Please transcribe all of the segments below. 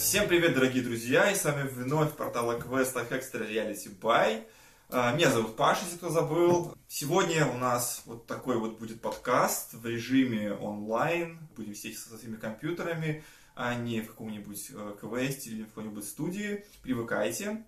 Всем привет, дорогие друзья, и с вами вновь портал Quest Extra Reality By. А, Меня зовут Паша, если кто забыл. Сегодня у нас вот такой вот будет подкаст в режиме онлайн. Будем сидеть со своими компьютерами, а не в каком-нибудь э, квесте или в какой-нибудь студии. Привыкайте.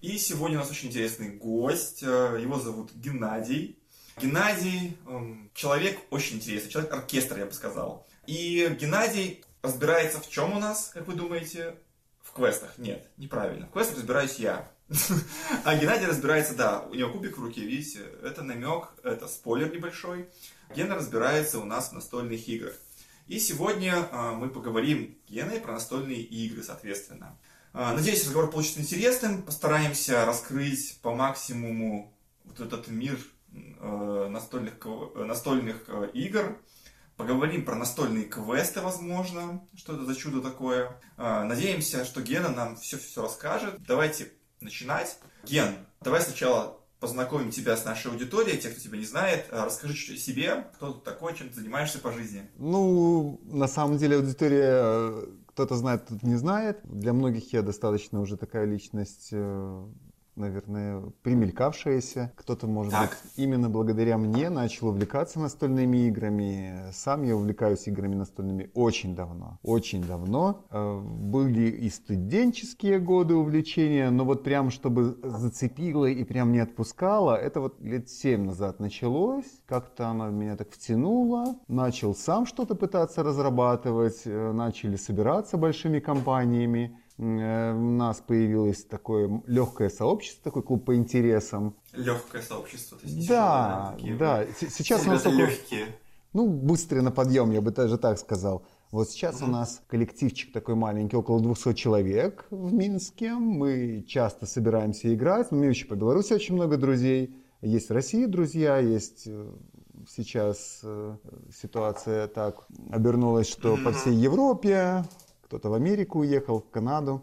И сегодня у нас очень интересный гость. Э, Его зовут Геннадий. Геннадий эм, человек очень интересный, человек-оркестр, я бы сказал. И Геннадий разбирается в чем у нас, как вы думаете? В квестах. Нет, неправильно. В квестах разбираюсь я. А Геннадий разбирается, да, у него кубик в руке, видите, это намек, это спойлер небольшой. Гена разбирается у нас в настольных играх. И сегодня а, мы поговорим с Геной про настольные игры, соответственно. А, Надеюсь, разговор получится интересным. Постараемся раскрыть по максимуму вот этот мир э, настольных, настольных э, игр. Поговорим про настольные квесты, возможно, что это за чудо такое. А, Надеемся, что Гена нам все-все расскажет. Давайте начинать. Ген, давай сначала познакомим тебя с нашей аудиторией, тех, кто тебя не знает. А, Расскажи чуть-чуть о себе, кто ты такой, чем ты занимаешься по жизни. Ну, на самом деле аудитория э, кто-то знает, кто-то не знает. Для многих я достаточно уже такая личность, э, наверное, примелькавшаяся. Кто-то, может Так. быть, именно благодаря мне начал увлекаться настольными играми. Сам я увлекаюсь играми настольными очень давно. Очень давно. Э, Были и студенческие годы увлечения, но вот прям, чтобы зацепило и прям не отпускало, это вот лет семь назад началось. Как-то оно меня так втянуло. Начал сам что-то пытаться разрабатывать. э, Начали собираться большими компаниями. Э, У нас появилось такое легкое сообщество, такой клуб по интересам. Легкое сообщество. То есть Да, да. С- Сейчас у нас такой, легкие. ну, быстрый на подъем, я бы даже так сказал. Вот сейчас у нас коллективчик такой маленький, около 200 человек в Минске. Мы часто собираемся играть. У меня еще по Беларуси очень много друзей. Есть в России друзья, есть э, сейчас э, ситуация так обернулась, что по всей Европе, кто-то в Америку уехал, в Канаду.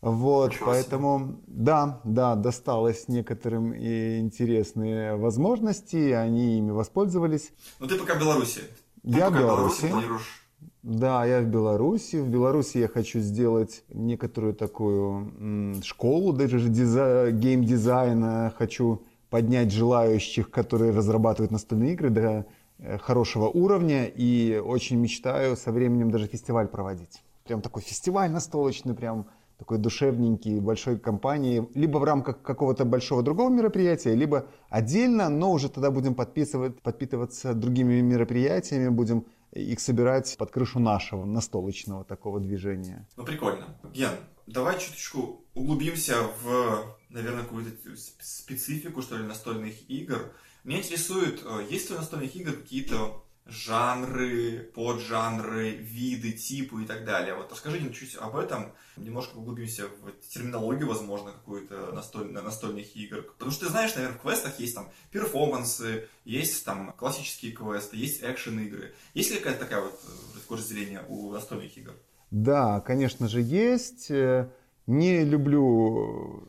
Вот, Ничего себе. поэтому, да, да, досталось некоторым и интересные возможности, они ими воспользовались. Ну ты пока в Беларуси. Ты Я в Беларуси. планируешь Да, я в Беларуси. В Беларуси я хочу сделать некоторую такую школу, даже же диза- геймдизайна. Хочу поднять желающих, которые разрабатывают настольные игры до э, хорошего уровня. И очень мечтаю со временем даже фестиваль проводить. Прям такой фестиваль настолочный, прям такой душевненький, большой компании, либо в рамках какого-то большого другого мероприятия, либо отдельно, но уже тогда будем подписывать, подпитываться другими мероприятиями, будем их собирать под крышу нашего настолочного такого движения. Ну, прикольно. Ген, давай чуточку углубимся в, наверное, какую-то сп- специфику, что ли, настольных игр. Меня интересует, э, есть ли у настольных игр какие-то жанры, поджанры, виды, типы и так далее. Вот расскажи чуть об этом, немножко углубимся в терминологию, возможно, какую-то настоль- настольных игр. Потому что ты знаешь, наверное, в квестах есть там перформансы, есть там классические квесты, есть экшен-игры. Есть ли какая-то такая вот э, разделение у настольных игр? Да, конечно же, есть. Э, Не люблю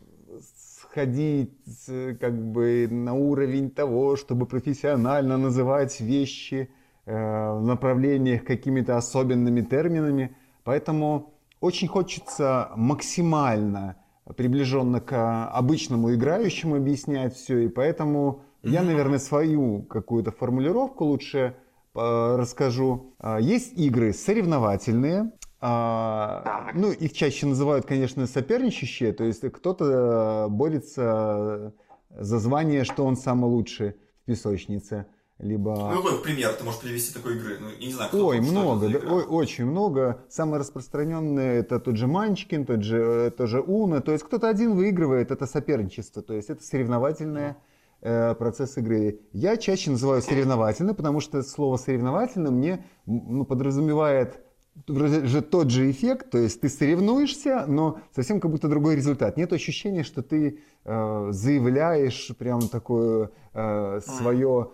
сходить э, как бы на уровень того, чтобы профессионально называть вещи направлениях какими-то особенными терминами. Поэтому очень хочется максимально приближенно к обычному играющему объяснять все. И поэтому я, наверное, свою какую-то формулировку лучше э, расскажу. А, Есть игры соревновательные. а, Ну, их чаще называют, конечно, соперничающие. То есть кто-то э, борется за звание, что он самый лучший в песочнице. Либо... Ну, какой пример ты можешь привести такой игры? Ну, я не знаю, кто Ой, это много, да, ой, очень много. Самые распространенные это тот же Манчкин, тот же, э, тот же Уна. То есть кто-то один выигрывает, это соперничество. То есть это соревновательный э, процесс игры. Я чаще называю соревновательный, потому что слово соревновательный мне ну, подразумевает же тот же эффект, то есть ты соревнуешься, но совсем как будто другой результат. Нет ощущения, что ты э, заявляешь прям такое э, свое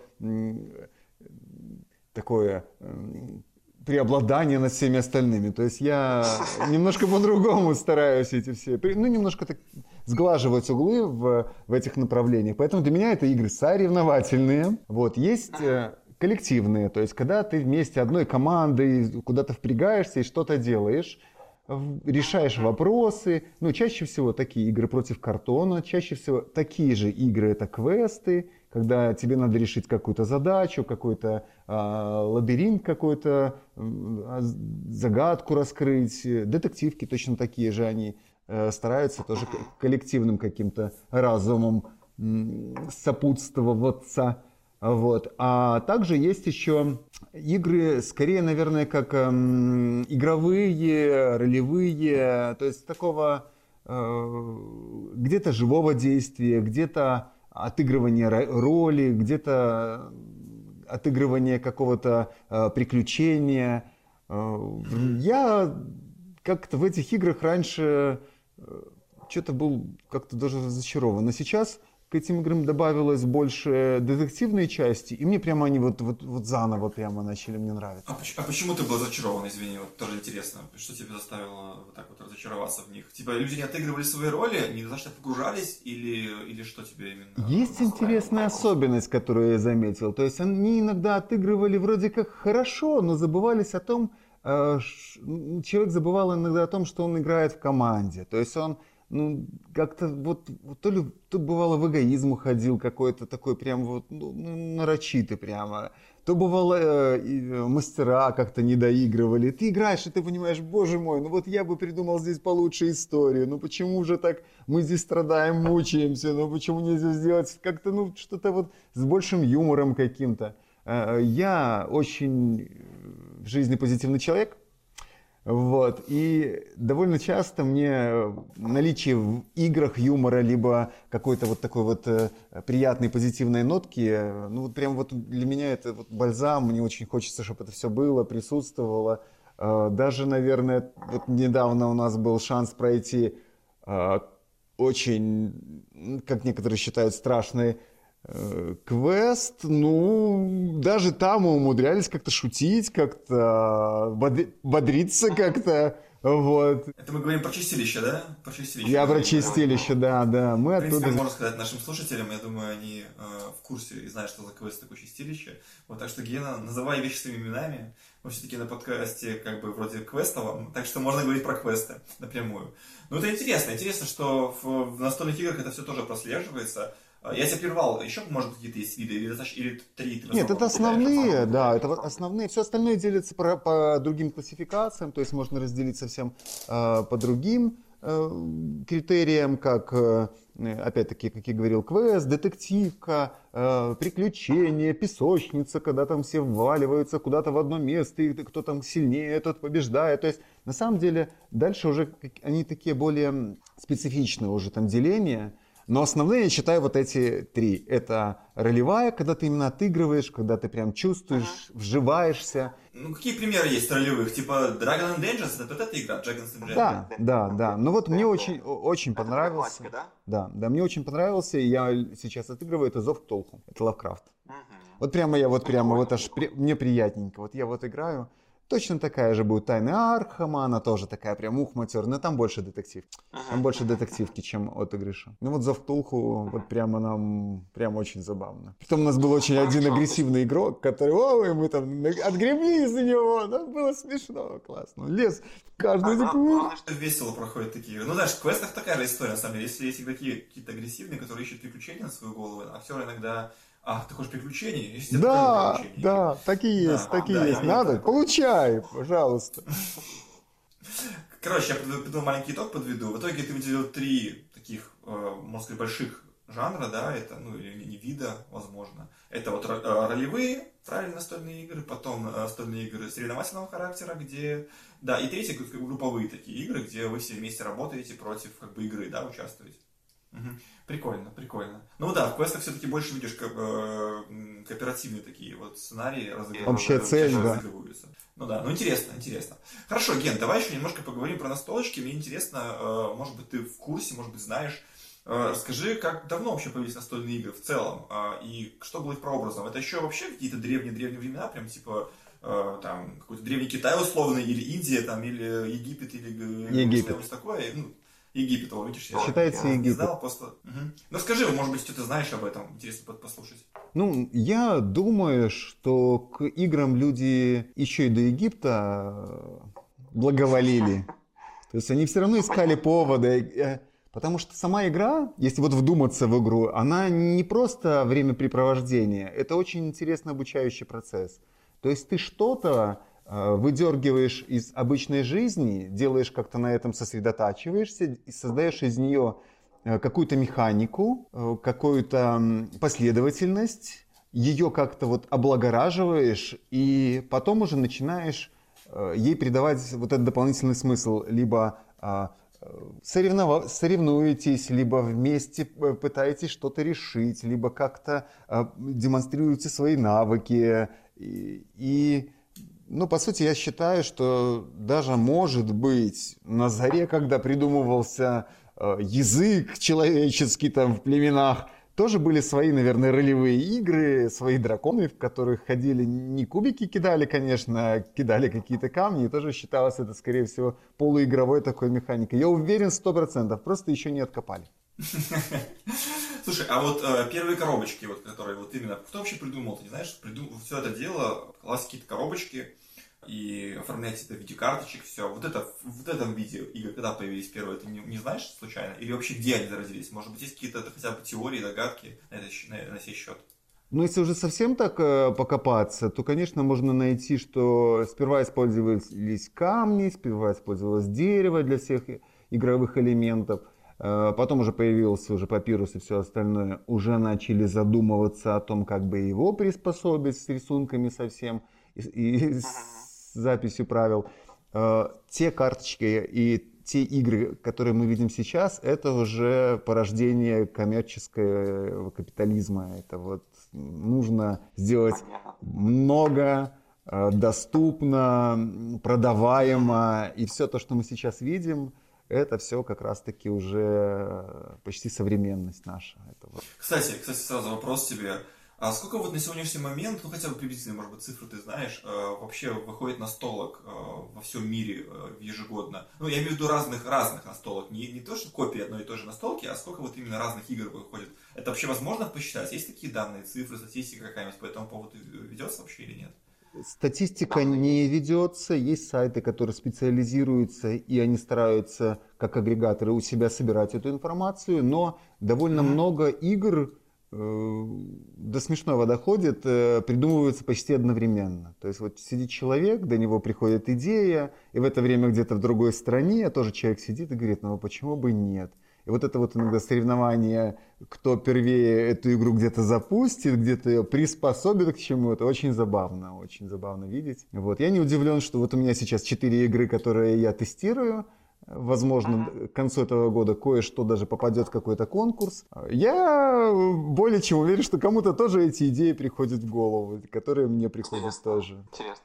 такое преобладание над всеми остальными. То есть я немножко по-другому стараюсь эти все, ну немножко так сглаживать углы в, в этих направлениях. Поэтому для меня это игры соревновательные. Вот есть э, коллективные, то есть когда ты вместе одной командой куда-то впрягаешься и что-то делаешь. решаешь вопросы. Ну, чаще всего такие игры против картона, чаще всего такие же игры это квесты, когда тебе надо решить какую-то задачу, какой-то э, лабиринт какой-то, э, загадку раскрыть. Детективки точно такие же, они э, стараются тоже коллективным каким-то разумом э, сопутствоваться. Вот. А также есть еще игры, скорее, наверное, как эм, игровые, ролевые, то есть такого э, где-то живого действия, где-то отыгрывание роли, где-то отыгрывание какого-то э, приключения. Э, я как-то в этих играх раньше э, что-то был как-то даже разочарован. Но сейчас к этим играм добавилось больше детективной части, и мне прямо они вот, вот, вот заново прямо начали мне нравиться. А, почему, а почему ты был разочарован, извини, вот тоже интересно, что тебя заставило вот так вот разочароваться в них? Типа люди не отыгрывали свои роли, не за что погружались, или, или что тебе именно? Есть интересная особенность, которую я заметил, то есть они иногда отыгрывали вроде как хорошо, но забывались о том, э, человек забывал иногда о том, что он играет в команде, то есть он ну, как-то вот, вот то ли то бывало в эгоизм уходил какой-то такой прям вот ну, ну нарочитый прямо, то бывало э, э, мастера как-то не доигрывали. Ты играешь, и ты понимаешь, боже мой, ну вот я бы придумал здесь получше историю, ну почему же так? Мы здесь страдаем, мучаемся, ну почему нельзя сделать как-то, ну что-то вот с большим юмором каким-то. Э, я очень в жизни позитивный человек, вот. И довольно часто мне наличие в играх юмора, либо какой-то вот такой вот э, приятной позитивной нотки, ну вот прям вот для меня это вот бальзам, мне очень хочется, чтобы это все было, присутствовало. Э, даже, наверное, вот недавно у нас был шанс пройти э, очень, как некоторые считают, страшный Э, квест, ну, даже там мы умудрялись как-то шутить, как-то бодриться как-то. Вот. Это мы говорим про чистилище, да? Про чистилище. Я про чистилище, да, да. Мы в принципе, оттуда... можно сказать нашим слушателям, я думаю, они э, в курсе и знают, что за квест такое чистилище. Вот так что, Гена, называй вещи своими именами. Мы все-таки на подкасте как бы вроде квестовом, так что можно говорить про квесты напрямую. Ну, это интересно. Интересно, что в, в настольных играх это все тоже прослеживается. А, я тебя прервал, еще, может, какие-то есть виды, или, или три? Ты Нет, это основные, да, это основные. Все остальное делится по, по другим классификациям, то есть можно разделить совсем э, по другим э, критериям, как, э, опять-таки, как я говорил, квест, детективка, э, приключения, песочница, когда там все вваливаются куда-то в одно место, и кто там сильнее, тот побеждает. То есть, на самом деле, дальше уже они такие более специфичные уже там деления, но основные я считаю вот эти три. Это ролевая, когда ты именно отыгрываешь, когда ты прям чувствуешь, ага. вживаешься. Ну, какие примеры есть ролевых? Типа Dragon and Dungeons, это вот эта игра, Dragons and Dungeons? Да, да, да. Ну вот мне очень, очень понравился. да? Да, да, мне очень понравился, и я сейчас отыгрываю, это Зов Ктолху, это Лавкрафт. Угу. Вот прямо я вот прямо, вот аж, мне приятненько. Вот я вот играю, Точно такая же будет Тайна Архама, она тоже такая прям ух матер, но там больше детектив. Там больше детективки, чем от Игрыша. Ну вот за втулху вот прямо нам, прям очень забавно. Потом у нас был очень один агрессивный игрок, который, ой, мы там отгребли из-за него, ну было смешно, классно. Лес каждую секунду. Весело проходят такие. Ну знаешь, в квестах такая же история, на самом деле. Если есть игроки какие-то агрессивные, которые ищут приключения на свою голову, а все иногда а, ты хочешь приключений? Если да, приключений. да, такие есть, да, такие да, есть. Надо, получай, пожалуйста. Короче, я придумал маленький итог подведу. В итоге ты выделил три таких, э, можно сказать, больших жанра, да, это, ну, или не вида, возможно. Это вот э, ролевые, правильно, настольные игры, потом э, настольные игры соревновательного характера, где, да, и третье, групповые такие игры, где вы все вместе работаете против, как бы, игры, да, участвуете. Угу. Прикольно, прикольно. Ну да, в квестах все-таки больше видишь как, э, кооперативные такие вот сценарии разыгрываются. Общая цель, да. Ну да, ну интересно, интересно. Хорошо, Ген, давай еще немножко поговорим про настолочки. Мне интересно, э, может быть, ты в курсе, может быть, знаешь, э, Расскажи, как давно вообще появились настольные игры в целом, э, и что было их прообразом? Это еще вообще какие-то древние-древние времена, прям типа э, там какой-то древний Китай условный, или Индия, там, или Египет, или Египет. что-нибудь такое? Ну, Египет, вот видишь, я Считается я Египет. знал просто. Угу. Ну скажи, может быть, что ты знаешь об этом, интересно послушать. Ну, я думаю, что к играм люди еще и до Египта благоволили. То есть они все равно искали поводы. Э, потому что сама игра, если вот вдуматься в игру, она не просто времяпрепровождение, это очень интересный обучающий процесс. То есть ты что-то э, выдергиваешь из обычной жизни, делаешь как-то на этом сосредотачиваешься и создаешь из нее э, какую-то механику, какую-то последовательность, ее как-то вот облагораживаешь, и потом уже начинаешь Э, ей придавать вот этот дополнительный смысл, либо а, соревнов... соревнуетесь, либо вместе э, пытаетесь что-то решить, либо как-то демонстрируете свои навыки. И, и, ну, по сути, я считаю, что даже, может быть, на заре, когда придумывался э, язык человеческий там в племенах, тоже были свои, наверное, ролевые игры, свои драконы, в которых ходили не кубики кидали, конечно, а кидали какие-то камни. И тоже считалось это, скорее всего, полуигровой такой механикой. Я уверен сто процентов, просто еще не откопали. Слушай, а вот э, первые коробочки, вот, которые вот именно, кто вообще придумал, ты не знаешь, придумал все это дело, класс какие-то коробочки, и оформлять это в виде карточек, все. Вот это в этом виде игры, когда появились первые, ты не, не знаешь случайно? Или вообще где они зародились? Может быть, есть какие-то хотя бы теории, догадки на, это, на, на сей счет? Ну, если уже совсем так э, покопаться, то, конечно, можно найти, что сперва использовались камни, сперва использовалось дерево для всех игровых элементов, потом уже появился уже папирус и все остальное, уже начали задумываться о том, как бы его приспособить с рисунками совсем и, и с записью правил. Э, те карточки и те игры, которые мы видим сейчас, это уже порождение коммерческого капитализма. Это вот нужно сделать много, э, доступно, продаваемо. И все то, что мы сейчас видим, это все как раз-таки уже почти современность наша. Это. Кстати, кстати, сразу вопрос тебе. А сколько вот на сегодняшний момент, ну хотя бы приблизительно, может быть, цифры ты знаешь, э, вообще выходит настолок э, во всем мире э, ежегодно? Ну, я имею в виду разных, разных настолок. Не, не то, что копии одной и той же настолки, а сколько вот именно разных игр выходит. Это вообще возможно посчитать? Есть такие данные, цифры, статистика какая-нибудь по этому поводу ведется вообще или нет? Статистика не ведется, есть сайты, которые специализируются, и они стараются, как агрегаторы, у себя собирать эту информацию, но довольно mm-hmm. много игр Э, до смешного доходит, э, придумываются почти одновременно. То есть вот сидит человек, до него приходит идея, и в это время где-то в другой стране тоже человек сидит и говорит, ну а почему бы нет? И вот это вот иногда соревнование, кто первее эту игру где-то запустит, где-то ее приспособит к чему-то, очень забавно, очень забавно видеть. Вот. Я не удивлен, что вот у меня сейчас четыре игры, которые я тестирую, Возможно, ага. к концу этого года кое-что даже попадет в какой-то конкурс. Я более чем уверен, что кому-то тоже эти идеи приходят в голову, которые мне приходят Интересно. тоже. Интересно.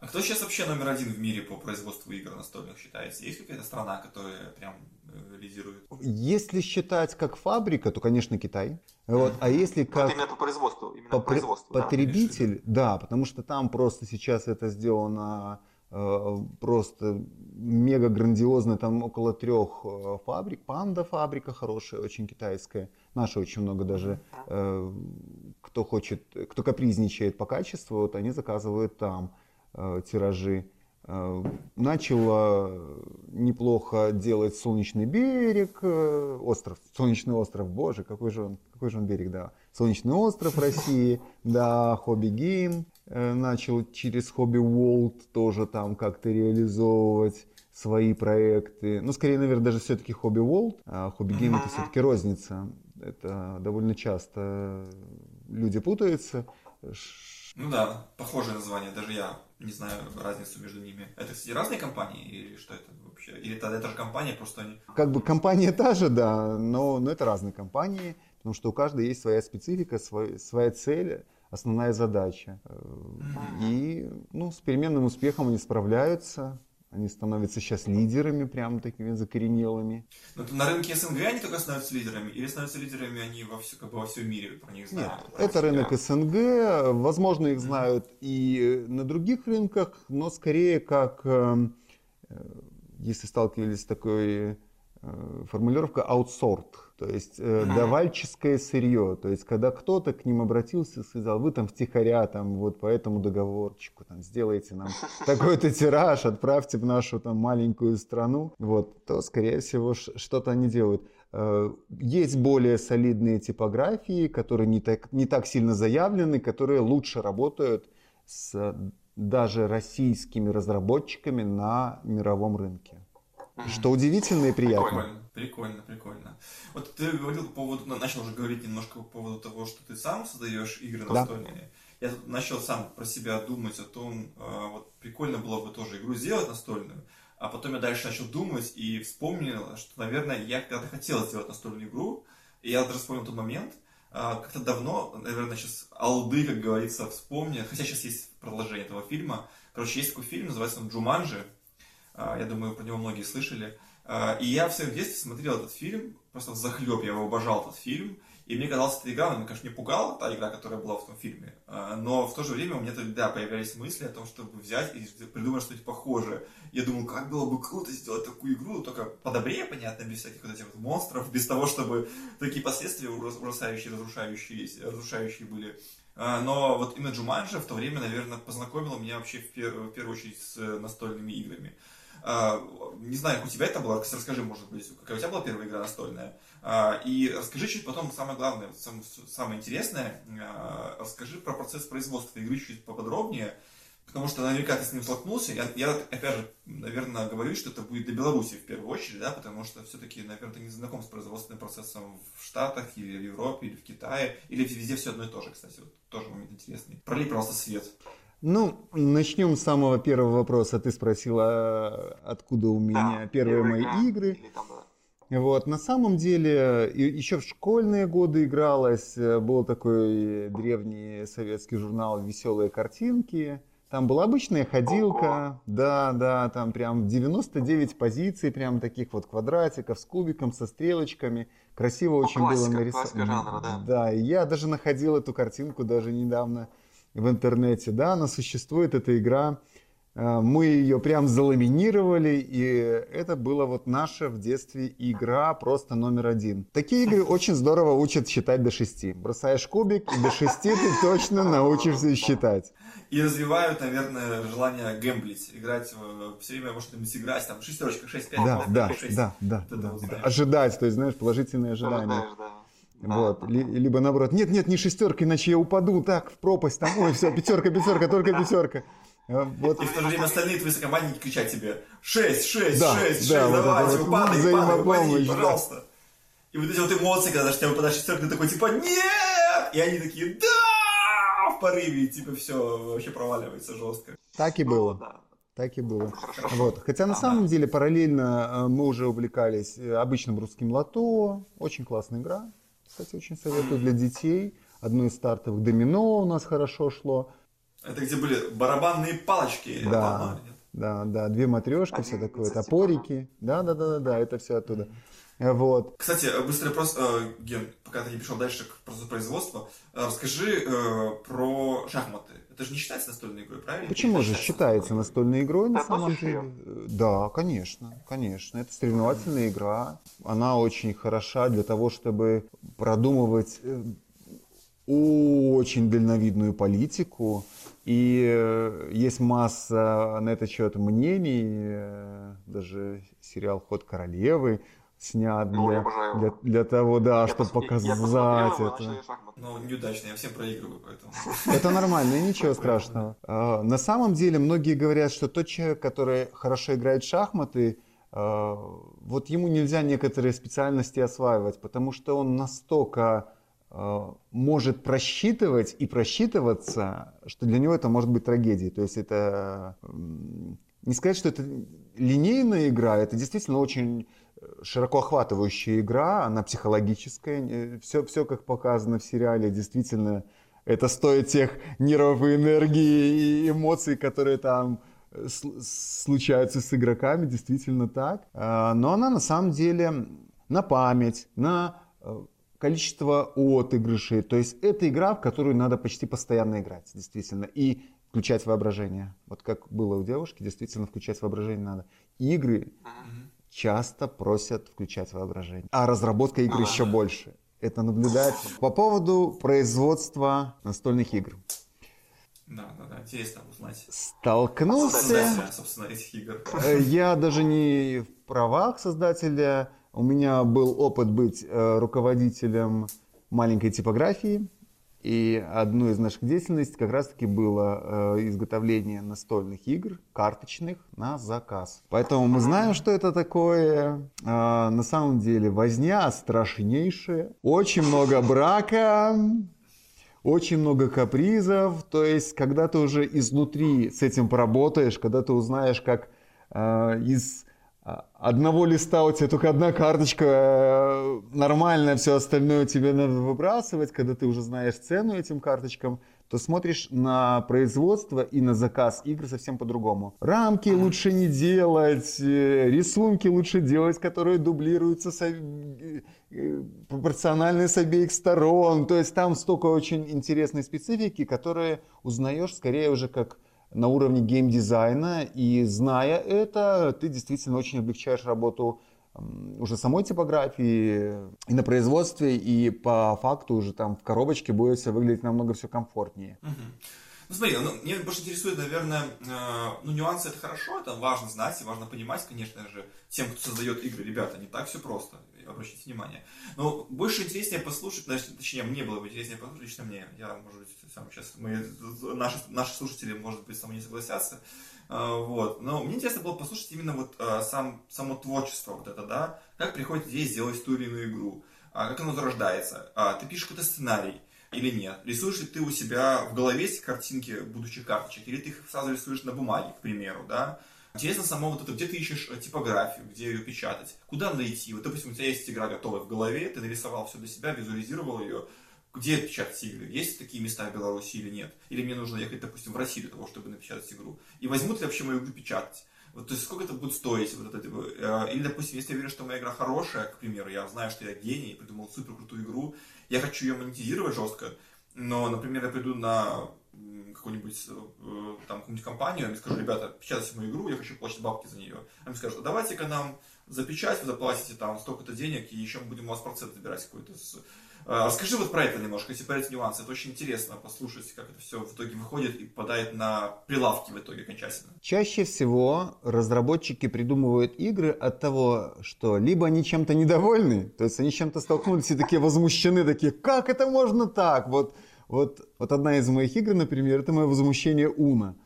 А кто сейчас вообще номер один в мире по производству игр настольных считается? Есть какая-то страна, которая прям э, лидирует? Если считать как фабрика, то, конечно, Китай. Вот. А если как... Вот именно по производству. Именно по производству потребитель, да, да, потому что там просто сейчас это сделано Э, просто мега грандиозно, там около трех э, фабрик, панда фабрика хорошая, очень китайская, наша очень много даже, кто хочет, кто капризничает по качеству, вот они заказывают там тиражи. Начала неплохо делать Солнечный берег, остров, Солнечный остров, боже, какой же он, какой же он берег, да. Солнечный остров России, да, Хобби Гейм, Э, начал через Hobby World тоже там как-то реализовывать свои проекты. Ну, скорее, наверное, даже все-таки Hobby World. А Hobby Game это все-таки розница. Это довольно часто люди путаются. Ну да, похожее название, даже я не знаю разницу между ними. Это, кстати, разные компании или что это вообще? Или это, это же компания, просто они... Как бы компания та же, да, но, но это разные компании, потому что у каждой есть своя специфика, свой, своя цель основная задача. И ну, с переменным успехом они справляются. Они становятся сейчас лидерами, прям такими закоренелыми. Но на рынке СНГ они только становятся лидерами? Или становятся лидерами они во, все, как бы во всем мире про них знают? Нет, это рынок СНГ. Возможно, их знают и на других рынках, но скорее как, эм, э, если сталкивались с такой э, формулировка аутсорт, то есть э, давальческое сырье. То есть когда кто-то к ним обратился и сказал, вы там втихаря там вот по этому договорчику там сделайте нам такой-то тираж, отправьте в нашу там маленькую страну, вот, то скорее всего что-то они делают. Э, есть более солидные типографии, которые не так, не так сильно заявлены, которые лучше работают с даже российскими разработчиками на мировом рынке. Что удивительно и приятно. Прикольно, прикольно, прикольно. Вот ты говорил по поводу, ну, начал уже говорить немножко по поводу того, что ты сам создаешь игры настольные. Да. Я тут начал сам про себя думать о том, э, вот прикольно было бы тоже игру сделать настольную, а потом я дальше начал думать и вспомнил, что, наверное, я когда-то хотел сделать настольную игру, и я даже вспомнил тот момент, э, как-то давно, наверное, сейчас алды, как говорится, вспомнил, хотя сейчас есть продолжение этого фильма. Короче, есть такой фильм, называется он «Джуманджи», а, я думаю, про него многие слышали. А, и я в своем детстве смотрел этот фильм, просто в захлеб, я его обожал, этот фильм. И мне казалось, эта игра, она, конечно, не пугала, та игра, которая была в том фильме. А, но в то же время у меня тогда появлялись мысли о том, чтобы взять и придумать что-нибудь похожее. Я думал, как было бы круто сделать такую игру, только подобрее, понятно, без всяких вот этих вот монстров, без того, чтобы такие последствия ужасающие, разрушающие, разрушающие были. Но вот именно Джуманджи в то время, наверное, познакомила меня вообще в первую очередь с настольными играми. А, не знаю, как у тебя это было, расскажи, может быть, какая у тебя была первая игра настольная. А, и расскажи чуть потом самое главное, самое интересное, а, расскажи про процесс производства игры чуть поподробнее, потому что наверняка ты с ним столкнулся. Я, я опять же, наверное, говорю, что это будет для Беларуси в первую очередь, да, потому что все-таки, наверное, ты не знаком с производственным процессом в Штатах, или в Европе, или в Китае, или везде все одно и то же, кстати, вот тоже момент интересный. Пролей, просто свет. Ну, начнем с самого первого вопроса. Ты спросила, откуда у меня да, первые мои игра, игры. Вот, на самом деле, еще в школьные годы игралось. Был такой древний советский журнал «Веселые картинки». Там была обычная ходилка, Ого. да, да, там прям 99 позиций, прям таких вот квадратиков с кубиком, со стрелочками. Красиво очень классика, было нарисовано. Да. да, и я даже находил эту картинку даже недавно в интернете, да, она существует, эта игра. Э, мы ее прям заламинировали, и это было вот наша в детстве игра просто номер один. Такие игры очень здорово учат считать до шести. Бросаешь кубик, и до шести ты точно научишься считать. И развивают, наверное, желание гэмблить, играть, все время может быть играть, там, шестерочка, шесть, пять, да, да, 6. Да, да, да, да, да. Ожидать, то есть, знаешь, положительные ожидания. Ожидаешь, да. Вот. Либо наоборот, нет, нет, не шестерка, иначе я упаду так в пропасть, там, ой, все, пятерка, пятерка, только пятерка. А, вот. И в то же время остальные твои сокомандники кричат тебе «Шесть, шесть, да, шесть, да, шесть, вот давайте, вот, падай, падай, упади, пожалуйста». Да. И вот эти вот эмоции, когда тебя выпадает шестерка, ты такой типа «Нет!» И они такие «Да!» в порыве, и типа все вообще проваливается жестко. Так и было. Ну, да. Так и было. Вот. Хотя на самом деле параллельно э, мы уже увлекались э, обычным русским лото. Очень классная игра кстати, очень советую для детей. Одно из стартовых домино у нас хорошо шло. Это где были барабанные палочки? Да, да, да, две матрешки, все такое, топорики. Да, да, да, да, да, это все оттуда. Вот. Кстати, быстрый вопрос, э, Ген, пока ты не пришел дальше к процессу производства. Э, расскажи э, про шахматы. Это же не считается настольной игрой, правильно? Почему же считается настольной игрой на самом деле? Да, конечно, конечно. Это соревновательная игра. Она очень хороша для того, чтобы продумывать э, очень дальновидную политику. И э, есть масса на этот счет мнений. Э, даже сериал «Ход королевы» снят ну, для, для, для того, да, я чтобы показать я это. Ну, неудачно, я всем проигрываю, поэтому. Это нормально, ничего страшного. А, на самом деле, многие говорят, что тот человек, который хорошо играет в шахматы, а, вот ему нельзя некоторые специальности осваивать, потому что он настолько а, может просчитывать и просчитываться, что для него это может быть трагедией. То есть это не сказать, что это линейная игра, это действительно очень широко охватывающая игра, она психологическая, все, все как показано в сериале, действительно, это стоит тех нервов и энергии и эмоций, которые там э, случаются с игроками, действительно так. А, но она на самом деле на память, на э, количество отыгрышей. То есть это игра, в которую надо почти постоянно играть, действительно. И включать воображение. Вот как было у девушки, действительно включать воображение надо. Игры часто просят включать воображение. А разработка игр еще больше. Это наблюдать по поводу производства настольных игр. Да, да, да, интересно узнать. Столкнулся. Создателя, собственно, этих игр. Э, Я даже не в правах создателя. У меня был опыт быть э, руководителем маленькой типографии. И одной из наших деятельностей как раз-таки было э, изготовление настольных игр, карточных, на заказ. Поэтому мы знаем, что это такое. А, на самом деле возня страшнейшая. Очень много брака, очень много капризов. То есть, когда ты уже изнутри с этим поработаешь, когда ты узнаешь, как э, из одного листа у тебя только одна карточка э, нормальная, все остальное тебе надо выбрасывать, когда ты уже знаешь цену этим карточкам, то смотришь на производство и на заказ игр совсем по-другому. Рамки лучше не делать, э, рисунки лучше делать, которые дублируются с, э, пропорциональны с обеих сторон. То есть там столько очень интересной специфики, которые узнаешь скорее уже как на уровне геймдизайна, и зная это, ты действительно очень облегчаешь работу уже самой типографии и на производстве, и по факту уже там в коробочке будет все выглядеть намного все комфортнее. Ну смотри, ну, мне больше интересует, наверное, э, ну нюансы это хорошо, это важно знать и важно понимать, конечно же, тем, кто создает игры, ребята, не так все просто, обращайте внимание. Но больше интереснее послушать, точнее, мне было бы интереснее послушать, лично мне, я, может быть, сам сейчас, мы, наши, наши слушатели, может быть, со мной не согласятся, Э, вот, но мне интересно было послушать именно вот э, сам, само творчество вот это, да, как приходит идея сделать ту или иную игру, а как оно зарождается, а, ты пишешь какой-то сценарий, или нет? Рисуешь ли ты у себя в голове эти картинки будущих карточек, или ты их сразу рисуешь на бумаге, к примеру, да? Интересно само вот это, где ты ищешь э, типографию, где ее печатать, куда надо идти. Вот, допустим, у тебя есть игра готовая в голове, ты нарисовал все для себя, визуализировал ее, где печатать игры? Есть такие места в Беларуси или нет? Или мне нужно ехать, допустим, в Россию для того, чтобы напечатать игру? И возьмут ли вообще мою игру печатать? Вот, то есть сколько это будет стоить? Вот это, типа, э, или, допустим, если я верю, что моя игра хорошая, к примеру, я знаю, что я гений, придумал супер крутую игру, я хочу ее монетизировать жестко, но, например, я приду на какую-нибудь э, там какую-нибудь компанию, и скажу, ребята, печатайте мою игру, я хочу получить бабки за нее. Они скажут, а давайте-ка нам за печать вы заплатите там столько-то денег, и еще мы будем у вас процент забирать какой-то. Э, Расскажи вот про это немножко, если про эти нюансы. Это очень интересно послушать, как это все в итоге выходит и попадает на прилавки в итоге окончательно. Чаще всего разработчики придумывают игры от того, что либо они чем-то недовольны, то есть они чем-то столкнулись и такие возмущены, такие, как это можно так? Вот, вот, вот одна из моих игр, например, это мое возмущение Уна.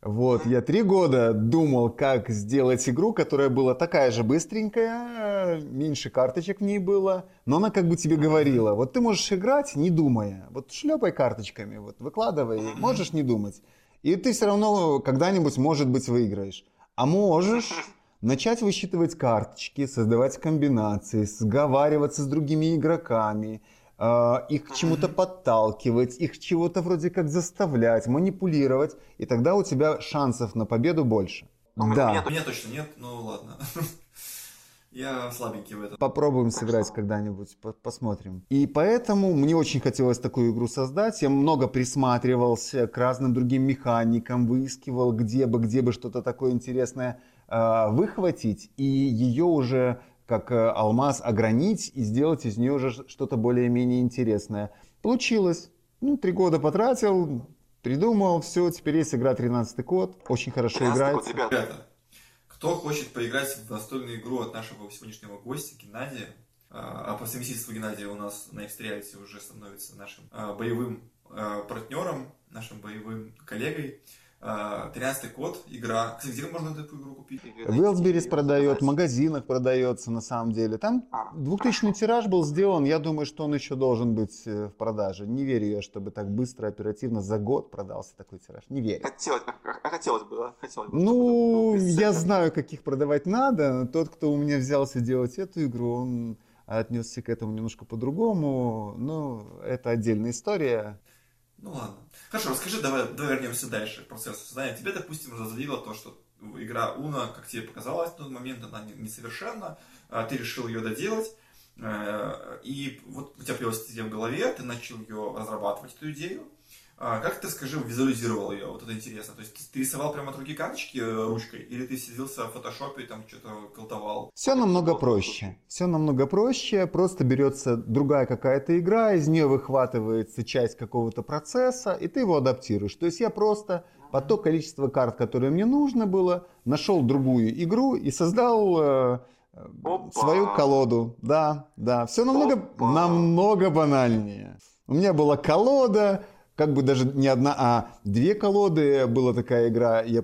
Вот, я три года думал, как сделать игру, которая была такая же быстренькая, меньше карточек в ней было, но она как бы тебе говорила, вот ты можешь играть, не думая, вот шлепай карточками, вот выкладывай, можешь не думать. И ты все равно когда-нибудь, может быть, выиграешь. А можешь начать высчитывать карточки, создавать комбинации, сговариваться с другими игроками, их к чему-то подталкивать, их чего-то вроде как заставлять, манипулировать, и тогда у тебя шансов на победу больше. Да, У меня точно нет, ну ладно. Я слабенький в этом. попробуем сыграть когда-нибудь, по- посмотрим. И поэтому мне очень хотелось такую игру создать. Я много присматривался к разным другим механикам, выискивал, где бы, где бы что-то такое интересное э, выхватить, и ее уже как э, алмаз огранить и сделать из нее уже что-то более-менее интересное. Получилось. Ну, три года потратил, придумал, все, теперь есть игра 13 код, очень хорошо 13 играет. ребята. Кто хочет поиграть в настольную игру от нашего сегодняшнего гостя Геннадия, а по совместительству Геннадия у нас на X-Reality уже становится нашим а, боевым а, партнером, нашим боевым коллегой. А, 13 код, игра. Кстати, где можно эту игру купить? В Wildberries продает, в магазинах продается на самом деле. Там А. 2000 тираж был сделан, я думаю, что он еще должен быть э, в продаже. Не верю я, чтобы так быстро, оперативно за год продался такой тираж. Не верю. Хотелось, а хотелось бы, да? Хотелось бы. Ну, я знаю, каких продавать надо. Тот, кто у меня взялся делать эту игру, он отнесся к этому немножко по-другому. Но это отдельная история. Ну ладно. Хорошо, расскажи, давай, давай вернемся дальше к процессу создания. Тебе, допустим, разозлило то, что игра Уна, как тебе показалось, на тот момент она не- несовершенна, а ты решил ее доделать, э, и вот у тебя появилась идея в голове, ты начал ее разрабатывать, эту идею, А как ты, скажи, визуализировал ее? Вот это интересно. То есть ты рисовал прямо от руки карточки э, ручкой, или ты сиделся в фотошопе и там что-то колтовал? Все намного проще. Все намного проще. Просто берется другая какая-то игра, из нее выхватывается часть какого-то процесса, и ты его адаптируешь. То есть я просто по то количество карт, которое мне нужно было, нашел другую игру и создал э, Опа. свою колоду. Да, да. Все намного, Опа. намного банальнее. У меня была колода, как бы даже не одна, а две колоды. Была такая игра я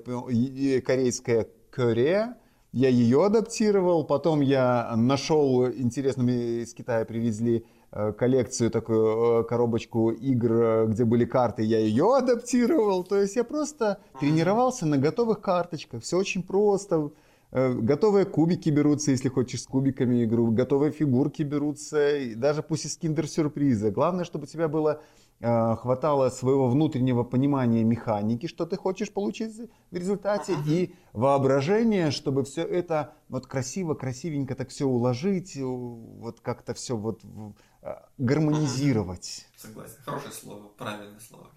корейская Корея. Я ее адаптировал. Потом я нашел, интересно, мне из Китая привезли э, коллекцию, такую э, коробочку игр, э, где были карты, я ее адаптировал. То есть я просто тренировался на готовых карточках. Все очень просто. Готовые кубики берутся, если хочешь с кубиками игру. Готовые фигурки берутся. и Даже пусть из киндер-сюрприза. Главное, чтобы у тебя было хватало своего внутреннего понимания механики, что ты хочешь получить в результате, и воображение, чтобы все это вот красиво, красивенько так все уложить, э, вот как-то все вот э, гармонизировать. Согласен. Хорошее слово, правильное слово.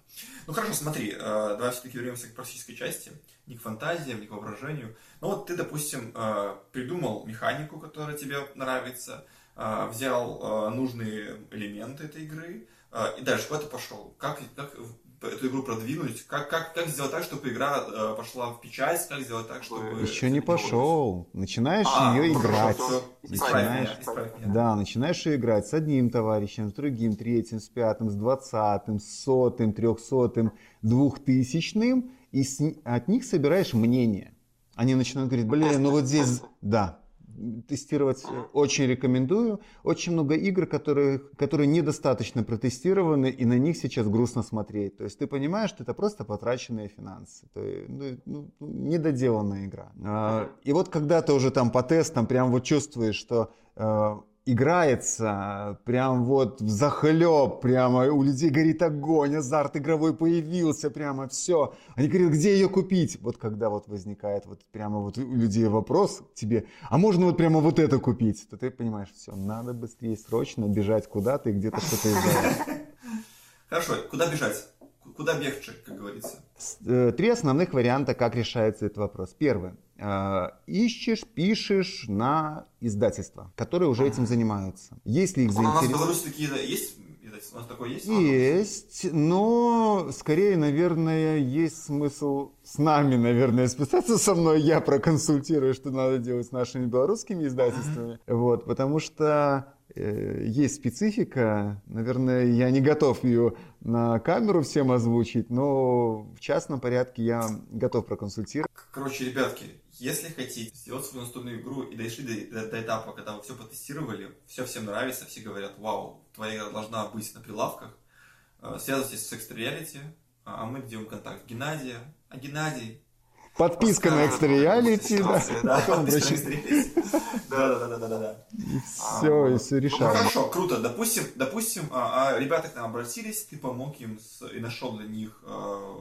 Ну хорошо, смотри, э, давай все-таки вернемся к практической части, не к фантазиям, не к воображению. Ну вот ты, допустим, э, придумал механику, которая тебе нравится, э, взял э, нужные элементы этой игры, э, и дальше куда ты пошел? Как, как эту игру продвинуть? Как, как, как сделать так, чтобы игра э, пошла в печать? Как сделать так, чтобы... Еще не пошел. Начинаешь А, ее ну, играть. Начинаешь исправь меня. Да, начинаешь ее играть с одним товарищем, с другим, третьим, с пятым, с двадцатым, с сотым, трехсотым, двухтысячным, и с от них собираешь мнение. Они начинают говорить, блин, ну вот здесь, да, тестировать э, очень рекомендую. Очень много игр, которые, которые недостаточно протестированы, и на них сейчас грустно смотреть. То есть ты понимаешь, что это просто потраченные финансы. То есть, ну, ну, недоделанная игра. А, И вот когда ты уже там по тестам прям вот чувствуешь, что э, играется прям вот в захлеб, прямо у людей горит огонь, азарт игровой появился, прямо все. Они говорят, где ее купить? Вот когда вот возникает вот прямо вот у людей вопрос к тебе, а можно вот прямо вот это купить? То ты понимаешь, все, надо быстрее, срочно бежать куда-то и где-то что-то искать. Хорошо, куда бежать? Куда бегче, как говорится? Э, Три основных варианта, как решается этот вопрос. Первый. Э, Ищешь, пишешь на издательства, которые уже этим занимаются. Если их У нас в. Беларуси такие есть? издательства? У нас такое есть? Есть, но скорее, наверное, есть смысл с нами, наверное, списаться со мной. Я проконсультирую, что надо делать с нашими белорусскими издательствами. Вот, потому что э, есть специфика. Наверное, я не готов ее на камеру всем озвучить, но в частном порядке я готов проконсультировать. Короче, ребятки, если хотите сделать свою настольную игру и дошли до, до- до этапа, когда вы все потестировали, все всем нравится, все говорят, вау, твоя игра должна быть на прилавках, э, связывайтесь с Extra Reality, а а мы делаем контакт Геннадия. А Геннадий... Подписка на Extra Reality, да. Да. Да, да, да, да, все, и все Ну решаем. хорошо, круто. Допустим, допустим, а, а, ребята к нам обратились, ты помог им и нашел для них э,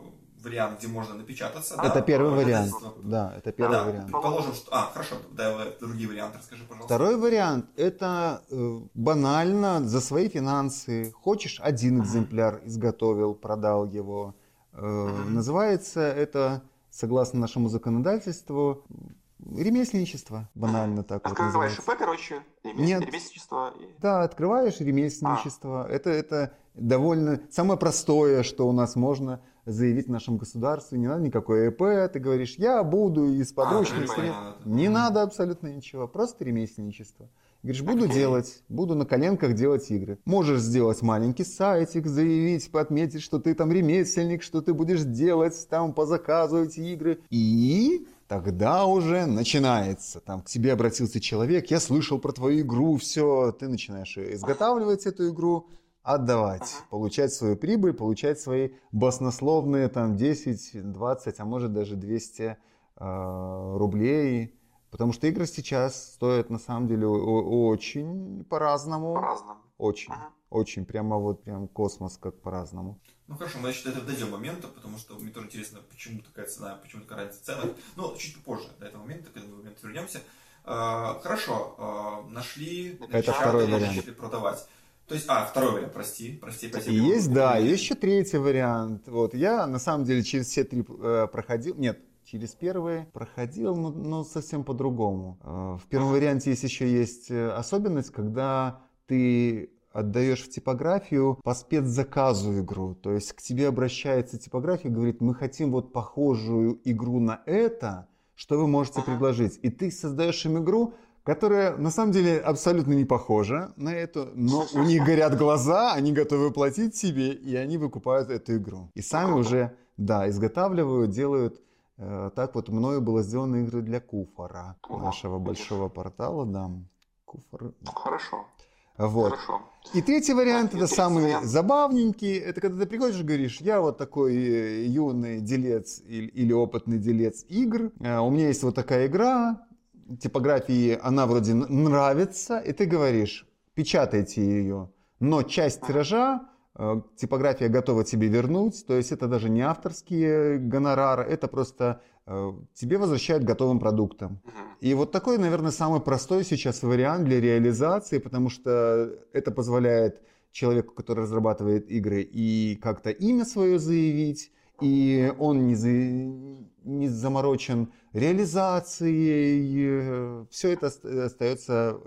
вариант, где можно напечататься. Это да, первый вариант. Да, это первый Да, вариант. Положим, что... А, хорошо, давай другие варианты расскажи, пожалуйста. Второй вариант – это э, банально за свои финансы. Хочешь, один экземпляр изготовил, продал его. Э, Называется это, согласно нашему законодательству, ремесленничество. Банально так вот Открываешь. ИП, короче, ремес- Нет. ремесленничество. Да, открываешь ремесленничество. Это, это довольно самое простое, что у нас можно заявить в нашем государстве. Не надо никакой ЭП. Ты говоришь, я буду из подручных это средств. Не надо абсолютно ничего, просто ремесленничество. Говоришь, буду Окей. делать, буду на коленках делать игры. Можешь сделать маленький сайтик, заявить, отметить, что ты там ремесленник, что ты будешь делать там по заказу эти игры. И тогда уже начинается. Там к тебе обратился человек, я слышал про твою игру, все, ты начинаешь изготавливать эту игру, отдавать, Ага. получать свою прибыль, получать свои баснословные там 10, 20, а может даже 200 э, рублей. Потому что игры сейчас стоят на самом деле очень по-разному. По-разному. Очень. Ага. Очень. Прямо вот прям космос как по-разному. Ну хорошо, мы значит, этого дойдем момента, потому что мне тоже интересно, почему такая цена, почему такая разница в ценах. Ну, чуть попозже до этого момента, к этому моменту вернемся. А, хорошо, а, нашли, Это напечатали, второй вариант. начали продавать. То есть, а, второй вариант, прости, прости, прости. Есть, да, есть еще третий вариант. Вот я на самом деле через все три э, проходил. Нет, через первый проходил, но, но совсем по-другому. Э, в первом варианте есть еще есть э, особенность, когда ты отдаешь в типографию по спецзаказу игру. То есть к тебе обращается типография и говорит, мы хотим вот похожую игру на это, что вы можете предложить. И ты создаешь им игру, которая на самом деле абсолютно не похожа на эту, но у них горят глаза, они готовы платить себе, и они выкупают эту игру. И сами уже, да, изготавливают, делают. Э, так вот мною было сделано игры для Куфора, нашего большого портала, да. Куфор. Хорошо, Вот. хорошо. И третий вариант, И это третий самый вариант. забавненький, это когда ты приходишь и говоришь, я вот такой э, юный делец или, или опытный делец игр, э, у меня есть вот такая игра, типографии она вроде нравится, и ты говоришь, печатайте ее, но часть тиража э, типография готова тебе вернуть, то есть это даже не авторские гонорары, это просто э, тебе возвращают готовым продуктом. И вот такой, наверное, самый простой сейчас вариант для реализации, потому что это позволяет человеку, который разрабатывает игры, и как-то имя свое заявить, и он не, за- не заморочен реализацией. Все это ост- остается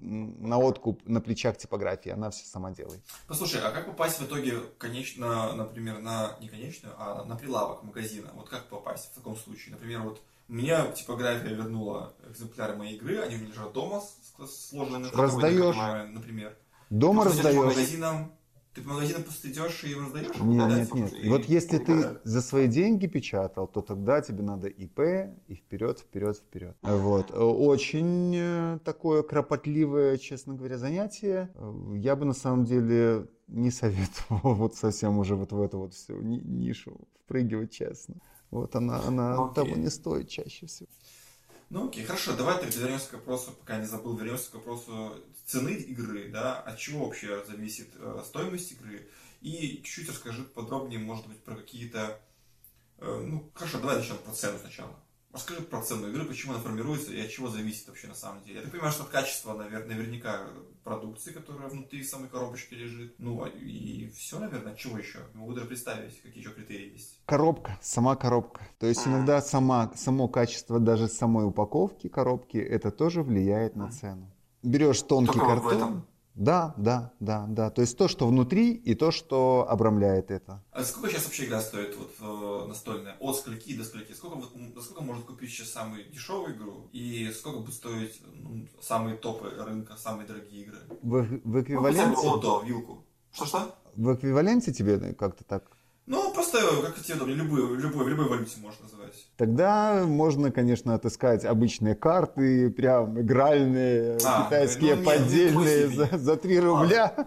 на откуп на плечах типографии, она все сама делает. Послушай, а как попасть в итоге, конечно, например, на, не конечную, а на прилавок магазина? Вот как попасть в таком случае? Например, вот меня типография вернула экземпляры моей игры, они у меня лежат дома сложены. Раздаешь. например. Дома раздаешь. магазинам, ты по магазинам просто идешь и раздаешь? Нет, нет, нет. и- Вот если ты Да. за свои деньги печатал, то тогда тебе надо ИП и вперед, вперед, вперед. Вот. Очень э, такое кропотливое, честно говоря, занятие. Я бы на самом деле не советовал вот совсем уже вот в эту вот всю ни- нишу впрыгивать, честно. Вот она, она окей. того не стоит чаще всего. Ну окей, хорошо, давай тогда вернемся к вопросу, пока не забыл, вернемся к вопросу цены игры, да, от чего вообще зависит э, стоимость игры, и чуть-чуть расскажи подробнее, может быть, про какие-то, э, ну, хорошо, давай начнем про цену сначала. Расскажи про цену игры, почему она формируется и от чего зависит вообще на самом деле. Я так понимаю, что от качества, навер- наверняка, продукции, которая внутри самой коробочки лежит. Ну, а- и все, наверное, от чего еще? Не Могу даже представить, какие еще критерии есть. Коробка, сама коробка. То есть иногда сама, само качество даже самой упаковки коробки, это тоже влияет на цену. Берешь тонкий Только картон. Да, да, да, да. То есть то, что внутри, и то, что обрамляет это. А сколько сейчас вообще игра стоит вот э, настольная? От скольки до скольки? Сколько, вот, сколько может купить сейчас самую дешевую игру? И сколько будет стоить ну, самые топы рынка, самые дорогие игры? В, в эквиваленте, бы От до, вилку. Что-что? в эквиваленте тебе как-то так. Ну, просто, как тебе удобнее, любую, любой, в любой валюте можно называть. Тогда можно, конечно, отыскать обычные карты, прям игральные, А, китайские ну, нет, поддельные себе. за, за 3 рубля.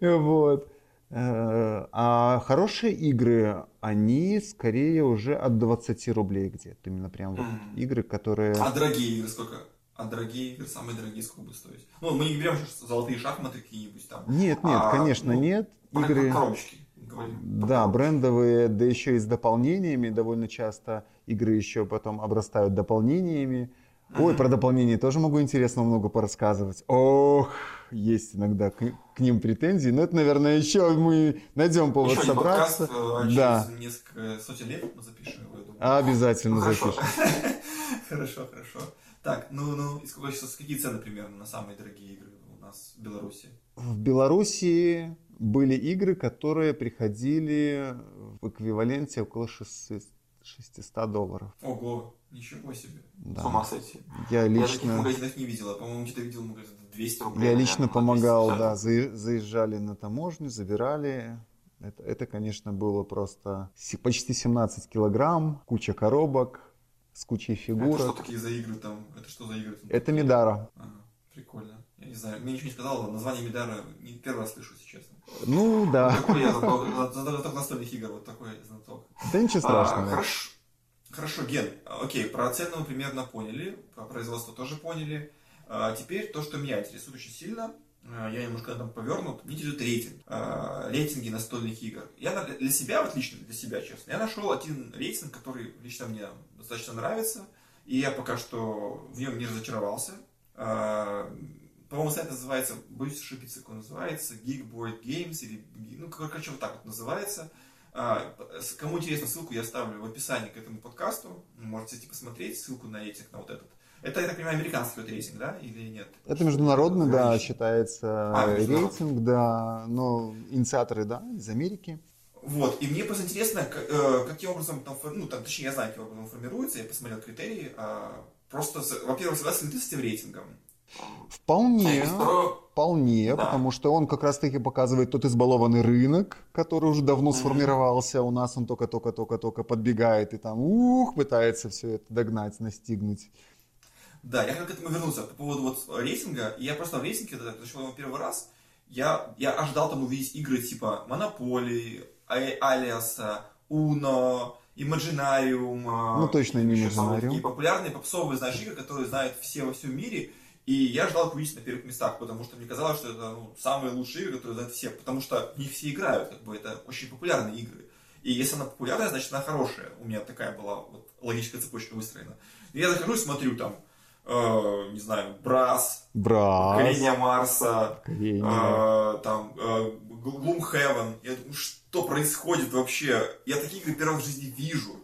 Вот. Э, А хорошие игры, они скорее уже от 20 рублей где-то. Именно прям вот игры, которые... А дорогие игры сколько? А дорогие игры, самые дорогие, сколько будут стоить? Ну, мы не берем золотые шахматы какие-нибудь там. Нет, нет, А, конечно, ну, нет. Игры... коробочки говорим. Да, брендовые, да еще и с дополнениями. Довольно часто игры еще потом обрастают дополнениями. Ой, Мгм. про дополнения тоже могу интересно много порассказывать. Ох, есть иногда к, к ним претензии. Но это, наверное, еще мы найдем повод Еще один подкаст, собраться. э, через Да, несколько сотен лет мы запишем его, я думаю. обязательно Ну, хорошо. запишем. Хорошо, хорошо. Так, ну, ну, и сколько сейчас, какие цены примерно на самые дорогие игры у нас в Беларуси? В Беларуси были игры, которые приходили в эквиваленте около 600 600 долларов. Ого, ничего себе. Да. С ума сойти. Я Я таких лично... магазинов не видел, а, по-моему, где-то видел магазин 200 рублей. Я наверное, лично помогал, 250. да, заезжали на таможню, забирали. Это, это, конечно, было просто почти 17 килограмм, куча коробок с кучей Это что фигурок. такие за игры там? Это что за игры? там Это? Медара. Ага, прикольно. Я не знаю, мне ничего не сказал, название Медара не первый раз слышу, если честно. Ну да, Такой я знаток, настольных игр, вот такой знаток. да ничего А, страшного. хорошо. Хорошо, Ген, окей, про цену мы примерно поняли, про производство тоже поняли. А, теперь то, что меня интересует очень сильно, а, я немножко там повернут, мне интересует рейтинг, а, рейтинги настольных игр. Я для себя, вот лично для себя, честно, я нашел один рейтинг, который лично мне достаточно нравится, и я пока что в нем не разочаровался. А, по-моему, сайт называется, боюсь ошибиться, как он называется, Geekboard Games, или, ну, короче, вот так вот называется. А, Кому интересно, ссылку я оставлю в описании к этому подкасту. Можете зайти посмотреть ссылку на рейтинг, на вот этот. Это, я так понимаю, американский вот рейтинг, да, или нет? Это международный, да, считается А, рейтинг, да, но инициаторы, да, из Америки. Вот, и мне просто интересно, к- э, каким образом там, ну, там, точнее, я знаю, каким образом он формируется, я посмотрел критерии, а, просто, во-первых, согласен ли ты с этим рейтингом? Вполне, вполне, Да. потому что он как раз-таки показывает тот избалованный рынок, который уже давно Мгм. сформировался, у нас он только-только-только-только подбегает и там, ух, пытается все это догнать, настигнуть. Да, я как к этому вернулся по поводу вот рейтинга. Я просто в рейтинге, когда пришел его первый раз, я, я ожидал там увидеть игры типа Монополии, Алиаса, Уно, Imaginarium. а, Ну, точно не Imaginarium. такие популярные попсовые, знаешь, игры, которые знают все во всем мире. И я ожидал их увидеть на первых местах, потому что мне казалось, что это ну, самые лучшие игры, которые знают все, потому что в них все играют, как бы это очень популярные игры. И если она популярная, значит она хорошая. У меня такая была вот, логическая цепочка выстроена. И я захожу и смотрю там, э, не знаю, Брас, Брас, Марса, э, там, э, Gloomhaven. Я думаю, что происходит вообще? Я такие игры первый раз в жизни вижу.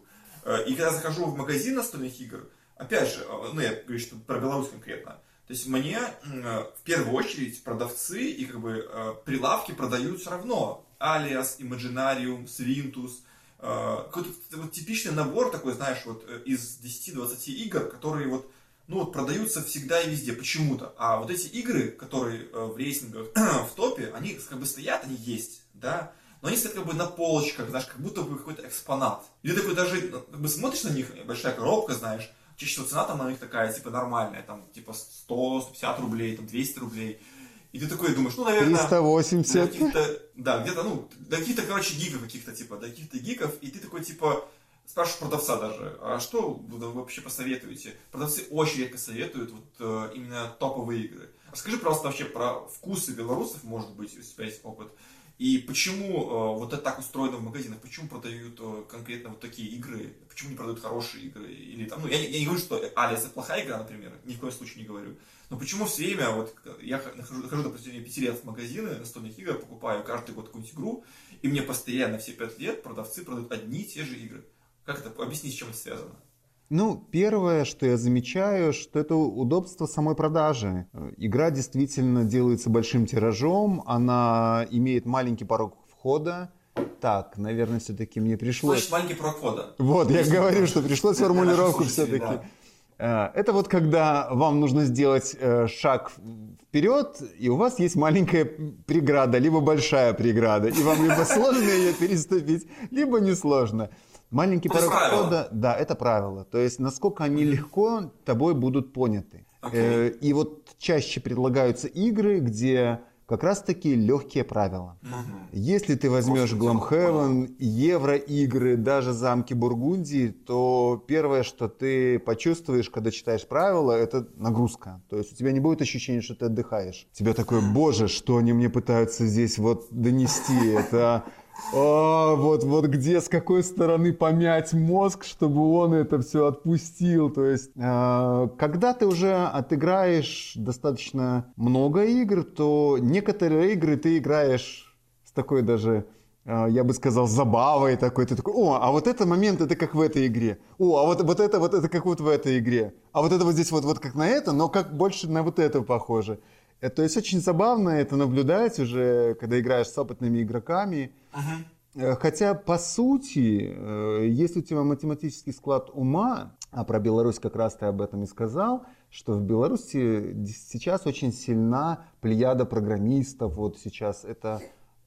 Э, И когда захожу в магазин настольных игр, опять же, э, ну я говорю, что про Беларусь конкретно, то есть мне э, в первую очередь продавцы и как бы э, прилавки продают все равно. Alias, Imaginarium, Svintus, э, какой-то вот типичный набор такой, знаешь, вот из 10-20 игр, которые вот ну вот продаются всегда и везде почему-то. А вот эти игры, которые в рейтингах в топе, они как бы стоят, они есть, да, но они стоят как бы на полочках, знаешь, как будто бы какой-то экспонат. И ты такой даже как бы смотришь на них, большая коробка, знаешь, чаще всего цена там на них такая, типа, нормальная, там, типа 100-150 рублей, там, 200 рублей. И ты такой думаешь, ну, наверное... Для 380. каких-то, да, где-то, ну, до каких-то, короче, гигов каких-то, типа, до каких-то гигов, и ты такой, типа, спрашиваешь продавца даже, а что вы вообще посоветуете? Продавцы очень редко советуют вот э, именно топовые игры. Расскажи, пожалуйста, вообще про вкусы белорусов, может быть, у тебя есть опыт, и почему э, вот это так устроено в магазинах, почему продают э, конкретно вот такие игры, почему не продают хорошие игры, или там, ну, я, я не говорю, что Алис это плохая игра, например, ни в коем случае не говорю, но почему все время, вот я нахожу, нахожу на протяжении пяти лет в магазины настольных игр, покупаю каждый год какую-нибудь игру, и мне постоянно все пять лет продавцы продают одни и те же игры. Как это, объясни, с чем это связано? Ну, первое, что я замечаю, что это удобство самой продажи. Э, Игра действительно делается большим тиражом, она имеет маленький порог входа. Так, наверное, все-таки мне пришлось... Значит, маленький порог входа. Вот, я говорю, что пришлось формулировку все-таки. Это вот когда вам нужно сделать э, шаг вперед, и у вас есть маленькая преграда, либо большая преграда, и вам либо сложно ее переступить, либо несложно. Маленький То есть порог правило. входа, да, это правило. То есть насколько они легко тобой будут поняты. Окей. Э, И вот чаще предлагаются игры, где как раз-таки легкие правила. Мгм. Если ты возьмешь Gloomhaven, евроигры, даже замки Бургундии, то первое, что ты почувствуешь, когда читаешь правила, это нагрузка. То есть у тебя не будет ощущения, что ты отдыхаешь. Тебя такое, боже, что они мне пытаются здесь вот донести. Это а, вот, вот где, с какой стороны помять мозг, чтобы он это все отпустил. То есть, э, когда ты уже отыграешь достаточно много игр, то некоторые игры ты играешь с такой даже, э, я бы сказал, забавой такой. Ты такой, о, а вот этот момент это как в этой игре. О, а вот, вот это вот это как вот в этой игре. А вот это вот здесь вот, вот как на это, но как больше на вот это похоже. Э, То есть очень забавно это наблюдать уже, когда играешь с опытными игроками. Э, Хотя, по сути, э, если у тебя математический склад ума, а про Беларусь как раз ты об этом и сказал, что в Беларуси сейчас очень сильна плеяда программистов. Вот сейчас это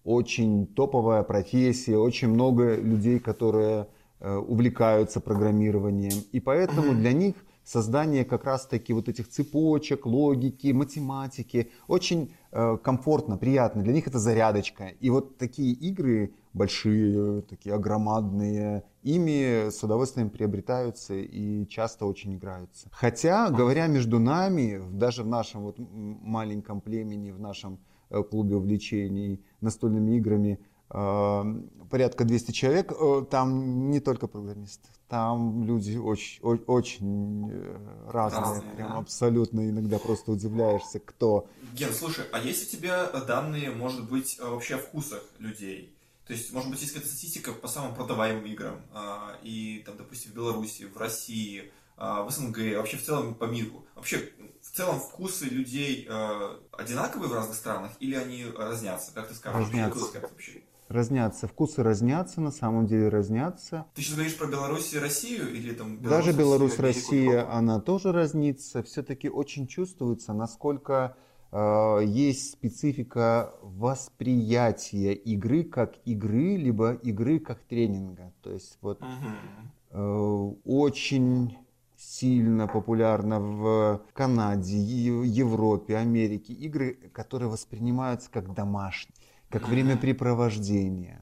очень топовая профессия, очень много людей, которые э, увлекаются программированием. И поэтому для них создание как раз-таки вот этих цепочек, логики, математики очень э, комфортно, приятно. Для них это зарядочка. И вот такие игры большие, такие огромадные, ими с удовольствием приобретаются и часто очень играются. Хотя, говоря между нами, даже в нашем вот маленьком племени, в нашем э, клубе увлечений настольными играми, порядка 200 человек. Э, там не только программисты, там люди очень, о- очень э, разные, Разные, прям да? абсолютно иногда просто удивляешься, кто. Ген, слушай, а есть у тебя данные, может быть, э, вообще о вкусах людей? То есть, может быть, есть какая-то статистика по самым продаваемым играм, а, и там, допустим, в Беларуси, в России, а, в СНГ, вообще в целом по миру. Вообще, в целом вкусы людей э, одинаковые в разных странах или они разнятся? Как ты скажешь? Разнятся. Как вообще? Разнятся, вкусы разнятся, на самом деле разнятся. Ты сейчас говоришь про Беларусь и Россию или там Даже Беларусь, Россия, она тоже разнится. Все-таки очень чувствуется, насколько э, есть специфика восприятия игры как игры, либо игры как тренинга. То есть вот Мгм. э, очень сильно популярно в Канаде, Европе, Америке игры, которые воспринимаются как домашние, как времяпрепровождение.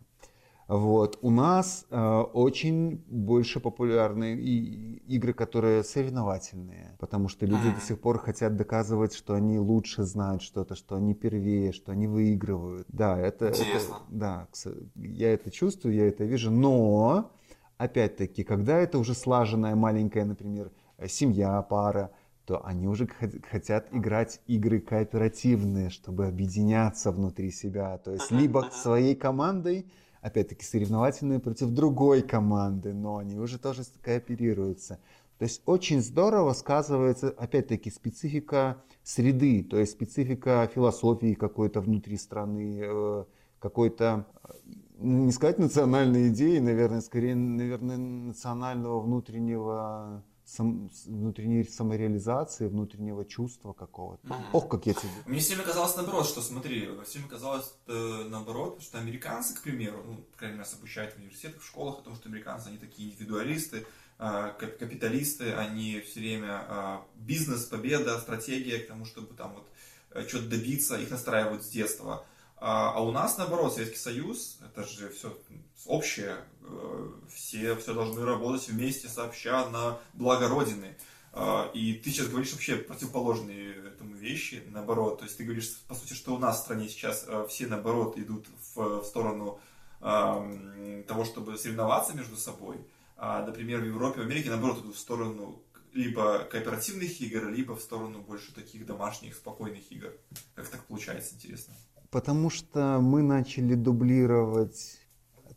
Вот. У нас э, очень больше популярны и игры, которые соревновательные, потому что люди Мгм. до сих пор хотят доказывать, что они лучше знают что-то, что они первее, что они выигрывают. Да, это, это- Интересно. да, кс- я это чувствую, я это вижу, но опять-таки, когда это уже слаженная маленькая, например, семья, пара, то они уже хот- хотят играть игры кооперативные, чтобы объединяться внутри себя. То есть либо своей командой, опять-таки соревновательные против другой команды, но они уже тоже кооперируются. То есть очень здорово сказывается, опять-таки, специфика среды, то есть специфика философии какой-то внутри страны, э, какой-то, э, не сказать национальной идеи, наверное, скорее, наверное, национального внутреннего сам- внутренней самореализации, внутреннего чувства какого-то. Мгм. Ох, как я тебе... Мне все время казалось наоборот, что смотри, все время казалось э, наоборот, что американцы, к примеру, ну, по крайней мере, нас обучают в университетах, в школах, о том, что американцы, они такие индивидуалисты, э, кап- капиталисты, они все время э, бизнес, победа, стратегия к тому, чтобы там вот что-то добиться, их настраивают с детства. А, а у нас, наоборот, Советский Союз, это же все общее, э, все, все должны работать вместе, сообща, на благо Родины. А, И ты сейчас говоришь вообще противоположные этому вещи, наоборот. То есть ты говоришь, по сути, что у нас в стране сейчас э, все, наоборот, идут в, сторону того, чтобы соревноваться между собой. А, например, в Европе, в Америке, наоборот, идут в сторону либо кооперативных игр, либо в сторону больше таких домашних, спокойных игр. Как так получается, интересно? Потому что мы начали дублировать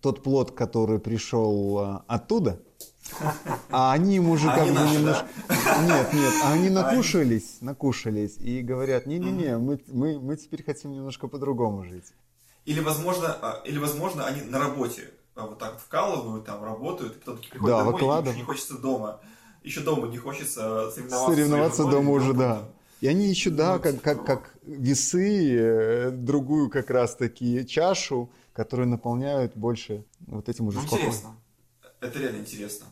тот плод, который пришел а, оттуда, а они уже как бы немножко... Нет, нет, а они накушались, накушались и говорят, не-не-не, мы, мы, мы теперь хотим немножко по-другому жить. Или, возможно, а, или, возможно, они на работе а, вот так вкалывают, там работают, и потом такие приходят Да, домой, и выкладывают. еще не хочется дома. Еще дома не хочется соревноваться. Соревноваться дома уже, да. И они еще, да, как, как, как весы, э, другую как раз таки чашу, которую наполняют больше вот этим уже Ну, интересно. Это реально интересно.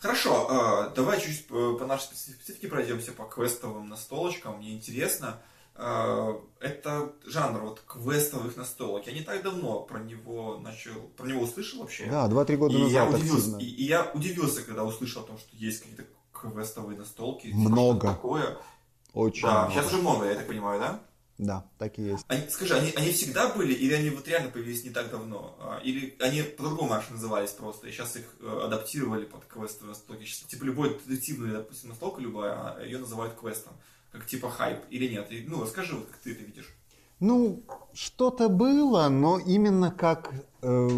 Хорошо, э, давай чуть по, по нашей специфике пройдемся по квестовым настолочкам. Мне интересно, э, это жанр вот квестовых настолок. Я не так давно про него начал, про него услышал вообще. Да, два-три года и я назад удивился, активно. и, и я удивился, когда услышал о том, что есть какие-то квестовые настолки. типа, Много. что-то такое. Очень Да, много. сейчас уже много, я так понимаю, да? Да, так и есть. Они, скажи, они, они всегда были, или они вот реально появились не так давно? А, Или они по-другому раньше назывались просто, и сейчас их э, адаптировали под квестовые настолки? Сейчас, типа, любой детективный, допустим, настолка любая, а ее называют квестом. Как типа хайп, или нет? И, ну, расскажи, вот как ты это видишь. Ну, что-то было, но именно как э,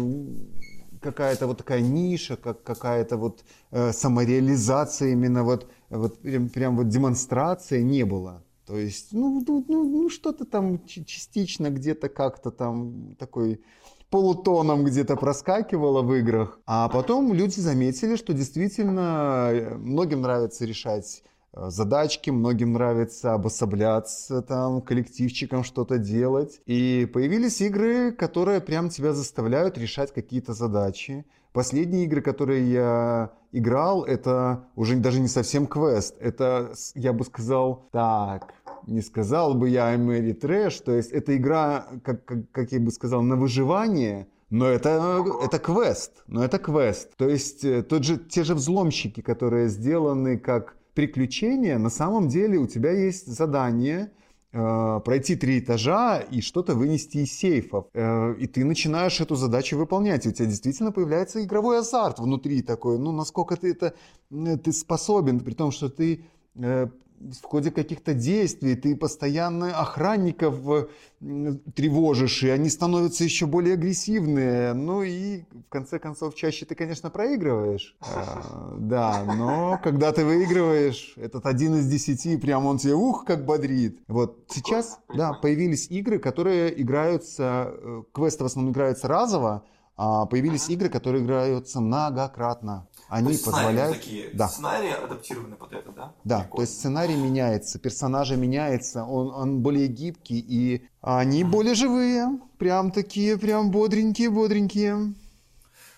какая-то вот такая ниша, как какая-то вот э, самореализация, именно вот, вот прям, прям вот демонстрация не было. То есть, ну, ну, ну, ну, что-то там частично где-то как-то там такой полутоном где-то проскакивало в играх. А потом люди заметили, что действительно э, многим нравится решать э, задачки, многим нравится обособляться там, коллективчиком что-то делать. И появились игры, которые прям тебя заставляют решать какие-то задачи. Последние игры, которые я играл, это уже даже не совсем квест. Это, я бы сказал, так, не сказал бы я Мэри Трэш, то есть это игра, как, как, как я бы сказал, на выживание, но это, это квест, но это квест. То есть э, тот же, те же взломщики, которые сделаны как приключения, на самом деле у тебя есть задание пройти три этажа и что-то вынести из сейфов. Э, и ты начинаешь эту задачу выполнять. И у тебя действительно появляется игровой азарт внутри такой. Ну, насколько ты это э, ты способен, при том, что ты э, в ходе каких-то действий ты постоянно охранников тревожишь, и они становятся еще более агрессивные. Ну и в конце концов чаще ты, конечно, проигрываешь. А, да, но когда ты выигрываешь, этот один из десяти, прям он тебе ух, как бодрит. Вот сейчас, да, появились игры, которые играются, э, квесты в основном играются разово, а появились игры, которые играются многократно. Они то есть позволяют... такие, да. сценарии адаптированы под это, да? Да, Прикольно. то есть сценарий меняется, персонажи меняются, он, он более гибкий, и они mm. более живые, прям такие, прям бодренькие, бодренькие.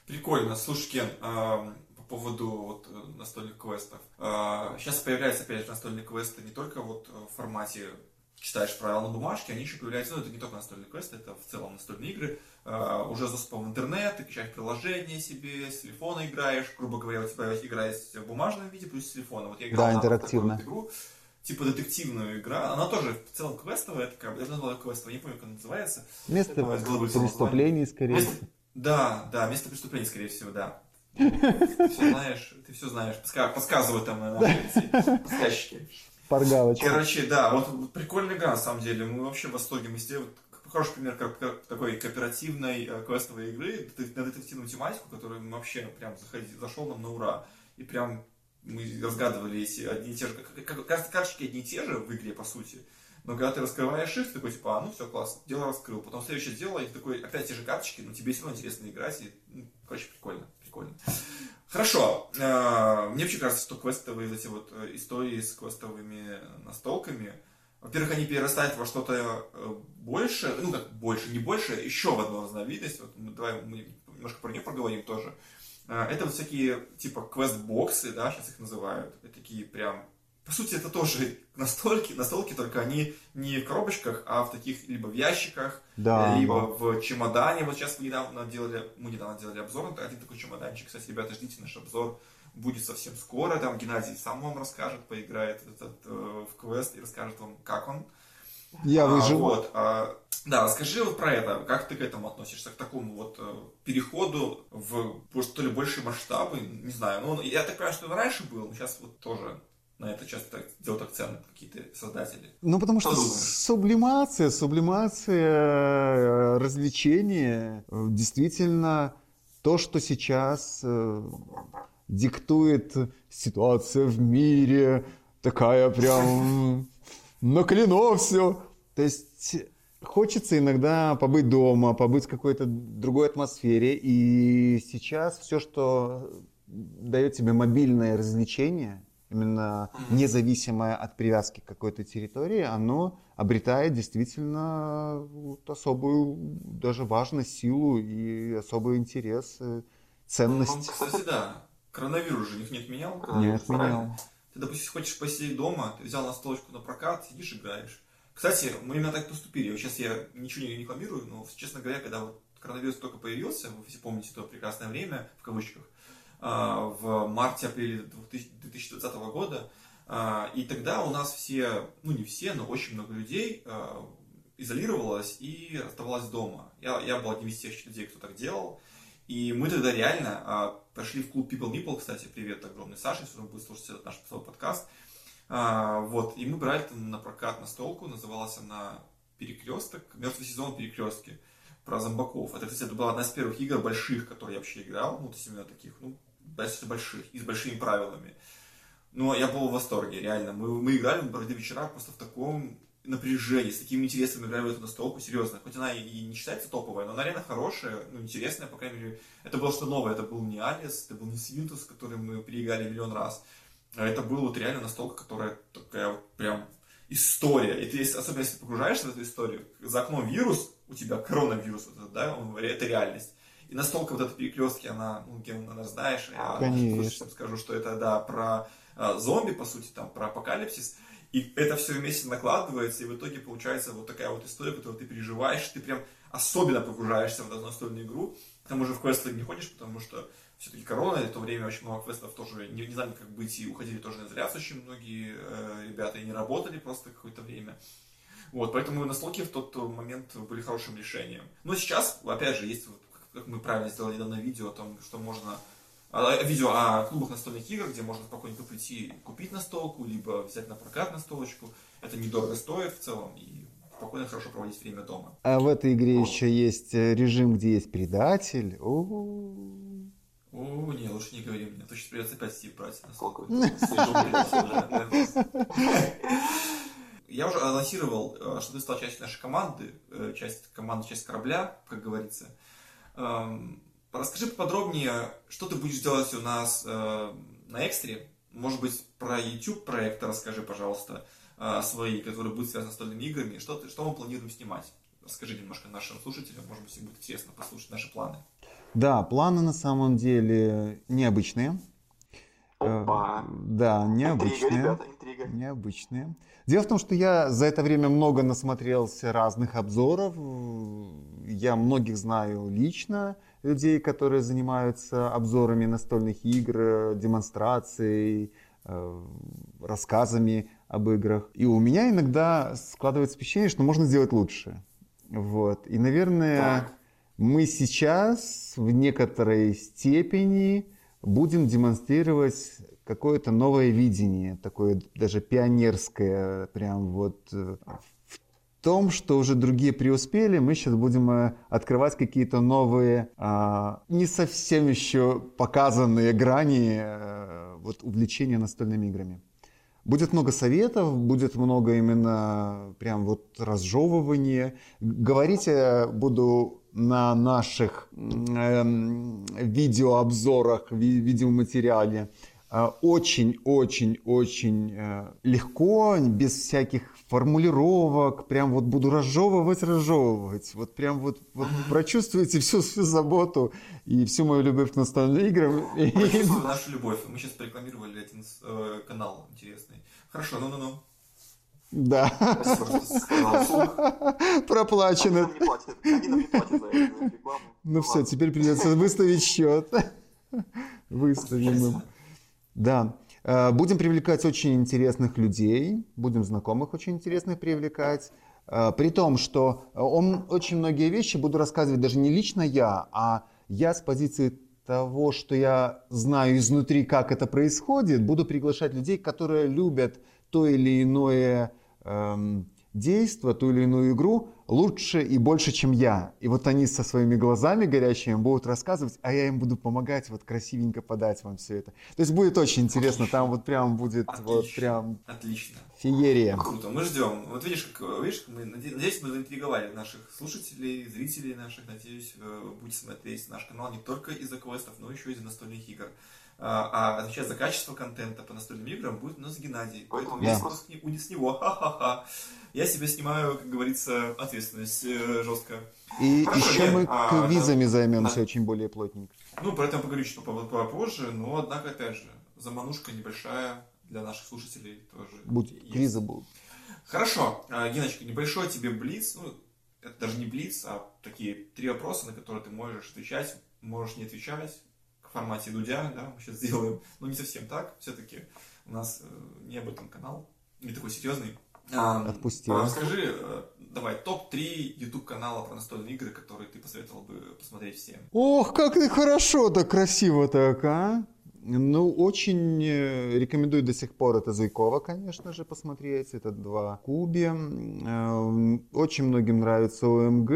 Прикольно. Слушай, Кен, э, по поводу вот, э, настольных квестов. Э, сейчас появляются опять же настольные квесты не только вот в формате читаешь правила на бумажке, они еще появляются, ну это не только настольные квесты, это в целом настольные игры, уже с доступом в интернет, ты качаешь приложение себе, с телефона играешь, грубо говоря, у тебя игра есть в бумажном виде, плюс с телефона. Вот я играл да, интерактивно. Игру, типа детективную игру, она тоже в целом квестовая, это как, я назвал квестовая, не помню, как она называется. Место преступлений, скорее место, Да, да, место преступления, скорее всего, да. Ты все знаешь, ты все знаешь, подсказывают там на подсказчики. Поргалочка. Короче, да, вот, прикольная игра, на самом деле. Мы вообще в восторге. Мы сделали хороший пример как, как, такой кооперативной э, квестовой игры на детективную тематику, которая вообще прям заходи, зашел нам на ура. И прям мы разгадывали эти одни и те же, как, кажется, карточки одни и те же в игре, по сути. Но когда ты раскрываешь их, ты такой, типа, а, ну все, классно, дело раскрыл. Потом следующее дело, и такой, опять те же карточки, но тебе все равно интересно играть. И, ну, короче, прикольно, прикольно. Хорошо. Э, мне вообще кажется, что квестовые эти вот э, истории с квестовыми настолками, во-первых, они перерастают во что-то э, больше, ну как больше, не больше, еще в одну разновидность. Вот мы, давай мы немножко про нее поговорим тоже. Это вот всякие типа квест-боксы, да, сейчас их называют. Это такие прям по сути, это тоже настолки, настолки, только они не в коробочках, а в таких либо в ящиках, да, либо да. в чемодане. Вот сейчас мы недавно делали, мы недавно делали обзор один такой чемоданчик. Кстати, ребята, ждите наш обзор. Будет совсем скоро. Там Геннадий сам вам расскажет, поиграет этот, э, в квест и расскажет вам, как он. Я выживу. А, вот, а, да, расскажи вот про это. Как ты к этому относишься, к такому вот э, переходу в что ли большие масштабы? Не знаю. Ну, я так понимаю, что это раньше было, но сейчас вот тоже на это часто делают акцент какие-то создатели. Ну, потому что сублимация, сублимация э, развлечения э, действительно то, что сейчас э, диктует ситуация в мире, такая прям наклено все. То есть хочется иногда побыть дома, побыть в какой-то другой атмосфере. И сейчас все, что дает тебе мобильное развлечение – именно независимое от привязки к какой-то территории, оно обретает действительно особую даже важность, силу и особый интерес, э, ценность. Ну, кстати, да. Коронавирус же их не отменял? Не отменял. Ты, допустим, хочешь посидеть дома, ты взял настолочку на прокат, сидишь, играешь. Кстати, мы именно так поступили. Сейчас я ничего не рекламирую, но, честно говоря, когда вот коронавирус только появился, вы все помните то прекрасное время, в кавычках, а, в марте-апреле 2020 года. А, и тогда у нас все, ну не все, но очень много людей а, изолировалось и оставалось дома. Я, я был одним из тех людей, кто так делал. И мы тогда реально пошли в клуб People Nipple, кстати, привет огромный Саше, если он будет слушать этот наш подкаст. Вот, и мы брали это на прокат на столку, называлась она «Перекресток», «Мертвый сезон перекрестки» про зомбаков. Это, кстати, это была одна из первых игр больших, которые я вообще играл, ну, то есть именно таких, ну, достаточно больших и с большими правилами. Но я был в восторге, реально. Мы, мы играли, мы проводили вечера просто в таком напряжении, с такими интересными играли в эту настолку, серьезно. Хоть она и не считается топовая, но она реально хорошая, ну, интересная, по крайней мере. Это было что новое, это был не Алис, это был не Свинтус, который мы переиграли миллион раз. А это была вот реально настолка, которая такая вот прям история. И ты, особенно если погружаешься в эту историю, за окном вирус, у тебя коронавирус, вот этот, да, он, это реальность. И настолько вот эта перекрестки, она, ну, Ген, наверное, знаешь, я Конечно. скажу, что это, да, про э, зомби, по сути, там, про апокалипсис. И это все вместе накладывается, и в итоге получается вот такая вот история, которую ты переживаешь, ты прям особенно погружаешься в эту настольную игру. К тому же в квесты не ходишь, потому что все-таки корона, и в то время очень много квестов тоже не, не знали, как быть, и уходили тоже на изоляцию очень многие э, ребята, и не работали просто какое-то время. Вот, поэтому настолки в тот момент были хорошим решением. Но сейчас, опять же, есть, вот, как мы правильно сделали недавно видео о том, что можно видео о клубах настольных игр, где можно спокойненько прийти купить настолку, либо взять на прокат настолочку. Это недорого стоит в целом, и спокойно хорошо проводить время дома. А в этой игре еще есть э, режим, где есть предатель. О, не, лучше не говори мне. То сейчас придется опять Стив брать. Я уже анонсировал, э, что ты стал частью нашей команды, э, часть команды, часть корабля, как говорится. Расскажи поподробнее, что ты будешь делать у нас на экстре. Может быть, про YouTube проект расскажи, пожалуйста. А, свои, которые будут связаны с настольными играми. Что, что мы планируем снимать? Расскажи немножко нашим слушателям, может быть, им будет интересно послушать наши планы. Да, планы на самом деле необычные. Опа. Э, да, необычные. Интрига, ребята, интрига. Необычные. Дело в том, что я за это время много насмотрелся разных обзоров. Я многих знаю лично, людей, которые занимаются обзорами настольных игр, демонстрацией, э, рассказами об играх. И у меня иногда складывается впечатление, что можно сделать лучше. Вот. И, наверное, так. мы сейчас в некоторой степени будем демонстрировать какое-то новое видение, такое даже пионерское, прям вот э, в том, что уже другие преуспели, мы сейчас будем э, открывать какие-то новые, а, не совсем еще показанные грани э, вот, увлечения настольными играми. Будет много советов, будет много именно прям вот разжевывания. Говорить я буду на наших э, видеообзорах, ви видеоматериале очень-очень-очень э, легко, без всяких формулировок, прям вот буду разжевывать, разжевывать. Вот прям вот, вот прочувствуете всю, всю заботу и всю мою любовь к настольным играм. Прочувствую нашу любовь. Мы сейчас порекламировали один э, канал интересный. Хорошо, ну-ну-ну. Да. Проплачено. Ну все, теперь придется выставить счет. Выставим им. Да. Э, будем привлекать очень интересных людей, будем знакомых очень интересных привлекать. Э, при том, что он очень многие вещи буду рассказывать даже не лично я, а я с позиции того, что я знаю изнутри, как это происходит, буду приглашать людей, которые любят то или иное эм, действо, ту или иную игру лучше и больше, чем я. И вот они со своими глазами горящими будут рассказывать, а я им буду помогать вот красивенько подать вам все это. То есть будет очень интересно, Отлично. там вот прям будет Отлично. вот прям Отлично. феерия. Круто, мы ждем. Вот видишь, как, видишь, мы, надеюсь, мы заинтриговали наших слушателей, зрителей наших, надеюсь, будете смотреть наш канал не только из-за квестов, но еще и из-за настольных игр. А, а отвечать за качество контента по настольным играм будет у нас Геннадий. Поэтому весь выпуск будет с него. Ха-ха-ха. Я себе снимаю, как говорится, ответственность э, жестко. И Хорошо, еще нет, мы а, квизами да, займемся да. очень более плотненько. Ну, про это поговорю чуть попозже, но, однако, опять же, заманушка небольшая для наших слушателей тоже. Будет, есть. квизы будут. Хорошо, а, Геночка, небольшой тебе блиц, ну, это даже не блиц, а такие три вопроса, на которые ты можешь отвечать, можешь не отвечать, формате Дудя, да, мы сейчас сделаем, но не совсем так, все-таки у нас э, не об этом канал, не такой серьезный. А, Отпустил. А, скажи, э, давай, топ-3 YouTube канала про настольные игры, которые ты посоветовал бы посмотреть всем. Ох, как ты хорошо, так красиво так, а? Ну, очень э, рекомендую до сих пор это Зуйкова, конечно же, посмотреть. Это два Куби. Очень многим нравится ОМГ.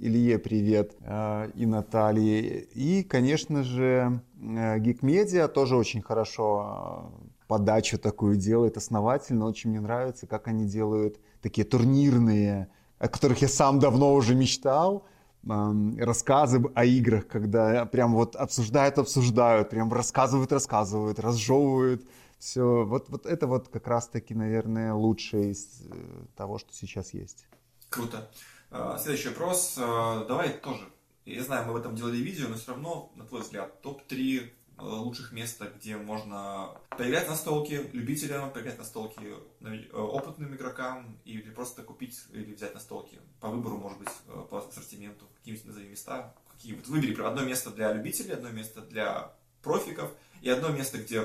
Илье привет э, и Наталье. И, конечно же, Geek Media тоже очень хорошо э, подачу такую делает, основательно. Очень мне нравится, как они делают такие турнирные, о которых я сам давно уже мечтал рассказы о играх, когда прям вот обсуждают, обсуждают, прям рассказывают, рассказывают, разжевывают все. Вот, вот это вот как раз-таки, наверное, лучшее из э, того, что сейчас есть. Круто. А, следующий вопрос. А, давай тоже. Я знаю, мы в этом делали видео, но все равно, на твой взгляд, топ-3 а, лучших места, где можно поиграть на столке любителям, поиграть на столке опытным игрокам или просто купить или взять на столке по выбору, может быть, по ассортименту, какие-нибудь назови места. Какие вот выбери одно место для любителей, одно место для профиков и одно место, где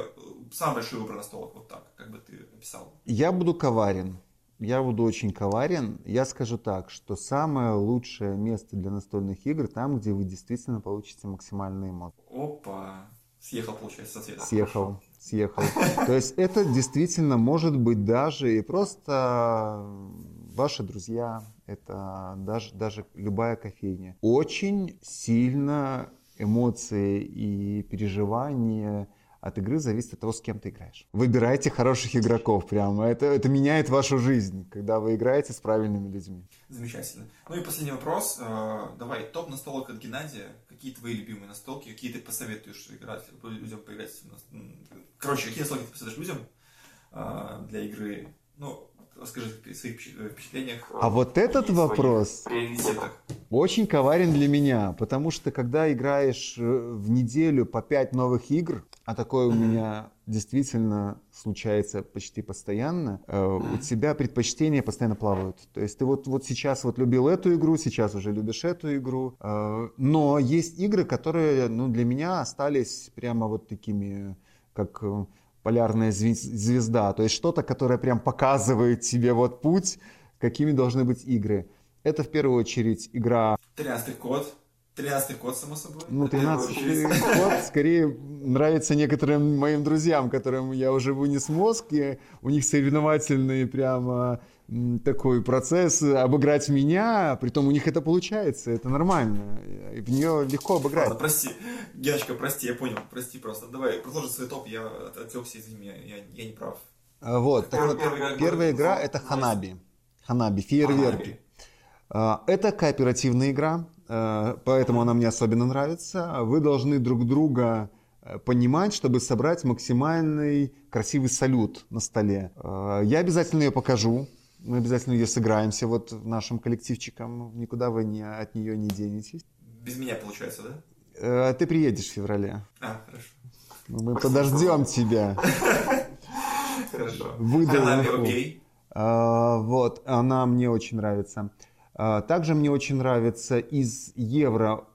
самый большой выбор на столах, вот так, как бы ты описал. Я буду коварен. Я буду очень коварен. Я скажу так, что самое лучшее место для настольных игр там, где вы действительно получите максимальные эмоции. Опа. Съехал, получается, с ответа. Съехал, съехал. То есть это действительно может быть даже и просто ваши друзья, это даже, даже любая кофейня. Очень сильно эмоции и переживания от игры зависит от того, с кем ты играешь. Выбирайте хороших игроков прямо. Это, это меняет вашу жизнь, когда вы играете с правильными людьми. Замечательно. Ну и последний вопрос. Э, Давай, топ настолок от Геннадия. Какие твои любимые настолки? Какие ты посоветуешь играть, людям поиграть? Короче, какие настолки ты посоветуешь людям э, для игры? Ну, расскажи о своих впечат- э, впечатлениях. А вот этот вопрос очень коварен для меня, потому что когда играешь э, в неделю по 5 новых игр, а такое у меня действительно случается почти постоянно, э, у тебя предпочтения постоянно плавают. То есть ты вот, вот сейчас вот любил эту игру, сейчас уже любишь эту игру, э, но есть игры, которые ну, для меня остались прямо вот такими, как э, полярная звезда, то есть что-то, которое прям показывает тебе вот путь, какими должны быть игры. Это в первую очередь игра 13 код. 13 код, само собой. ну, В первую 13 очередь. год скорее нравится некоторым моим друзьям, которым я уже вынес мозг, и у них соревновательный прямо такой процесс обыграть меня, притом у них это получается, это нормально, и в нее легко Ладно, обыграть. прости. Геночка, прости, я понял. Прости просто. Давай, продолжи свой топ. Я от- отвлекся, извини, я, я, я не прав. А, Вот, так Первая- вот, первая игра первая была- игра это Ханаби. Ханаби, фейерверки. А, Это кооперативная игра, поэтому она мне особенно нравится. Вы должны друг друга э, понимать, чтобы собрать максимальный красивый салют на столе. Э, Я обязательно ее покажу. Мы обязательно ее сыграемся вот нашим коллективчиком. Никуда вы не, от нее не денетесь. Без меня получается, да? Э, Ты приедешь в феврале. А, хорошо. Мы подождем тебя. Хорошо. Выдал инфу. окей. Вот, она мне очень нравится. А, Также мне очень нравится из евро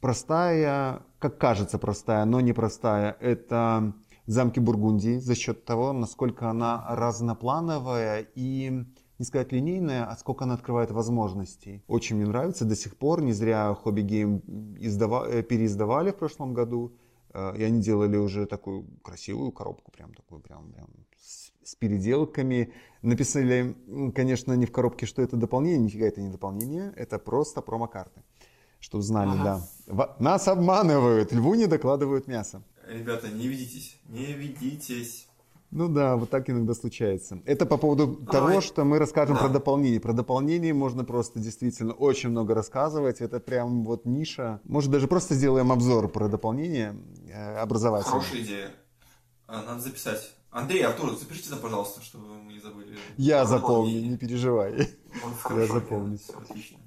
простая, как кажется простая, но не простая, это замки Бургундии за счет того, насколько она разноплановая и не сказать линейная, а сколько она открывает возможностей. Очень мне нравится до сих пор, не зря Хобби Гейм издава- э, переиздавали в прошлом году, Э, и они делали уже такую красивую коробку, прям такую, прям, прям с, переделками. Написали, конечно, не в коробке, что это дополнение, нифига это не дополнение, это просто промокарты. Чтобы знали, Ага. да. Нас обманывают, льву не докладывают мясо. Ребята, не ведитесь. Не ведитесь. Ну да, вот так иногда случается. Это по поводу того, давай. что мы расскажем Да. про дополнение. Про дополнение можно просто действительно очень много рассказывать. Это прям вот ниша. Может, даже просто сделаем обзор про дополнение э, образовательное. Хорошая идея. А, Надо записать. Андрей, Артур, запишите там, пожалуйста, чтобы мы не забыли. Я запомню, не переживай. Хорошо запомню. отлично.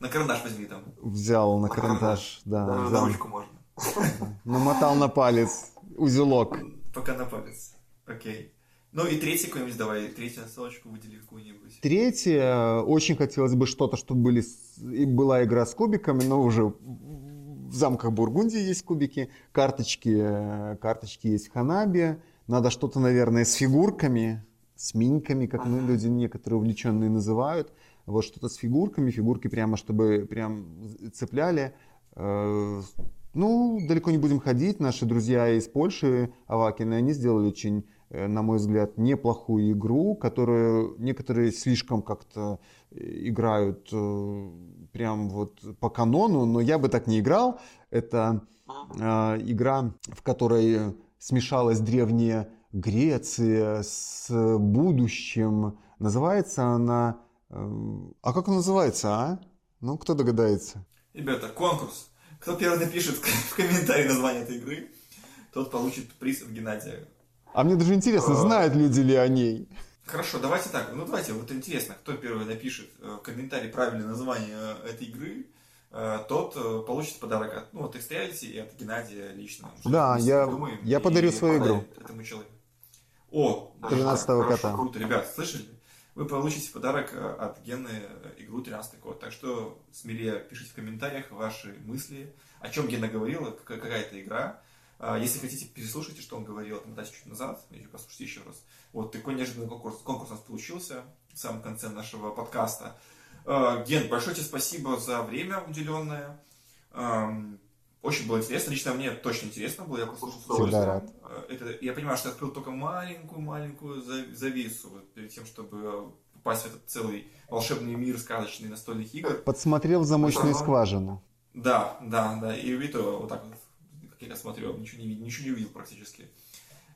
На карандаш возьми там. Взял на На карандаш, да, на взял. ручку можно. намотал на палец узелок. Пока на палец. Окей. Ну и третий какой-нибудь давай. Третью ссылочку выдели какую-нибудь. Третье, очень хотелось бы что-то, чтобы были, и была игра с кубиками, но уже в замках Бургундии есть кубики, карточки, э, карточки есть в Ханабе. Надо что-то, наверное, с фигурками, с миньками, как мы люди некоторые увлеченные называют. Вот что-то с фигурками, фигурки прямо, чтобы прям цепляли. Э, Ну, далеко не будем ходить. Наши друзья из Польши, Авакины, они сделали очень, э, на мой взгляд, неплохую игру, которую некоторые слишком как-то э, играют прям вот по канону, но я бы так не играл. Это игра, в которой смешалась древняя Греция с будущим. Называется она... э, А как она называется, а? Ну, кто догадается? Ребята, конкурс. Кто первый напишет в комментарии название этой игры, тот получит приз от Геннадия. А мне даже интересно, А. знают люди ли о ней. Хорошо, давайте так. Ну давайте, вот интересно, кто первый напишет э, в комментарии правильное название э, этой игры, тот э, получит подарок от, ну, от Extriality и от Геннадия лично. Да, я- придумаем я подарю свою игру. Этому человеку. О, даже 13-го так, хорошо, кота. Круто, ребят, слышали? Вы получите подарок э, от Гены э, игру 13 код. Так что смелее пишите в комментариях ваши мысли, о чем Гена говорила, какая это игра. А, если хотите, переслушайте, что он говорил там, дальше чуть назад, или послушайте еще раз. Вот такой неожиданный конкурс, конкурс у нас получился в самом конце нашего подкаста. А, Ген, большое тебе спасибо за время уделенное. Очень было интересно. Лично мне точно интересно было. Я послушал с рад. Это, я понимаю, что я открыл только маленькую-маленькую завесу вот, перед тем, чтобы попасть в этот целый волшебный мир сказочный настольных игр. Подсмотрел замочную Ага. скважину. Да, да, да. И это вот так вот, как я смотрел, ничего не, видел- ничего не увидел практически.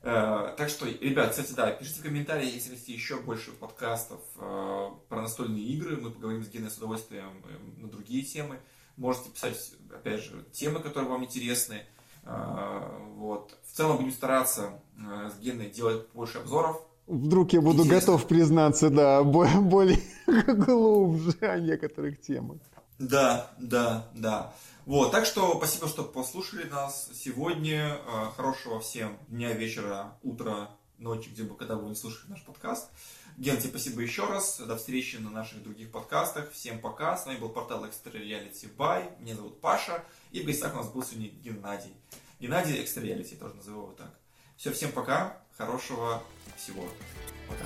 Э, так что, ребят, кстати, да, пишите в комментариях, если хотите еще больше подкастов э, про настольные игры. Мы поговорим с Геной с удовольствием э, на другие темы. Можете писать, опять же, темы, которые вам интересны. Вот. В целом будем стараться с Геной делать больше обзоров. Вдруг я буду Интересно. готов признаться, да, бо- более глубже о некоторых темах. Да, да, да. Вот, так что спасибо, что послушали нас сегодня. Э, Хорошего всем дня, вечера, утра, ночи, где бы, когда вы не слушали наш подкаст. Ген, тебе спасибо еще раз. До встречи на наших других подкастах. Всем пока. С вами был портал Extra Reality By. Меня зовут Паша. И в гостях у нас был сегодня Геннадий. Геннадий Extra Reality, тоже называю его так. Все, всем пока. Хорошего всего. Пока.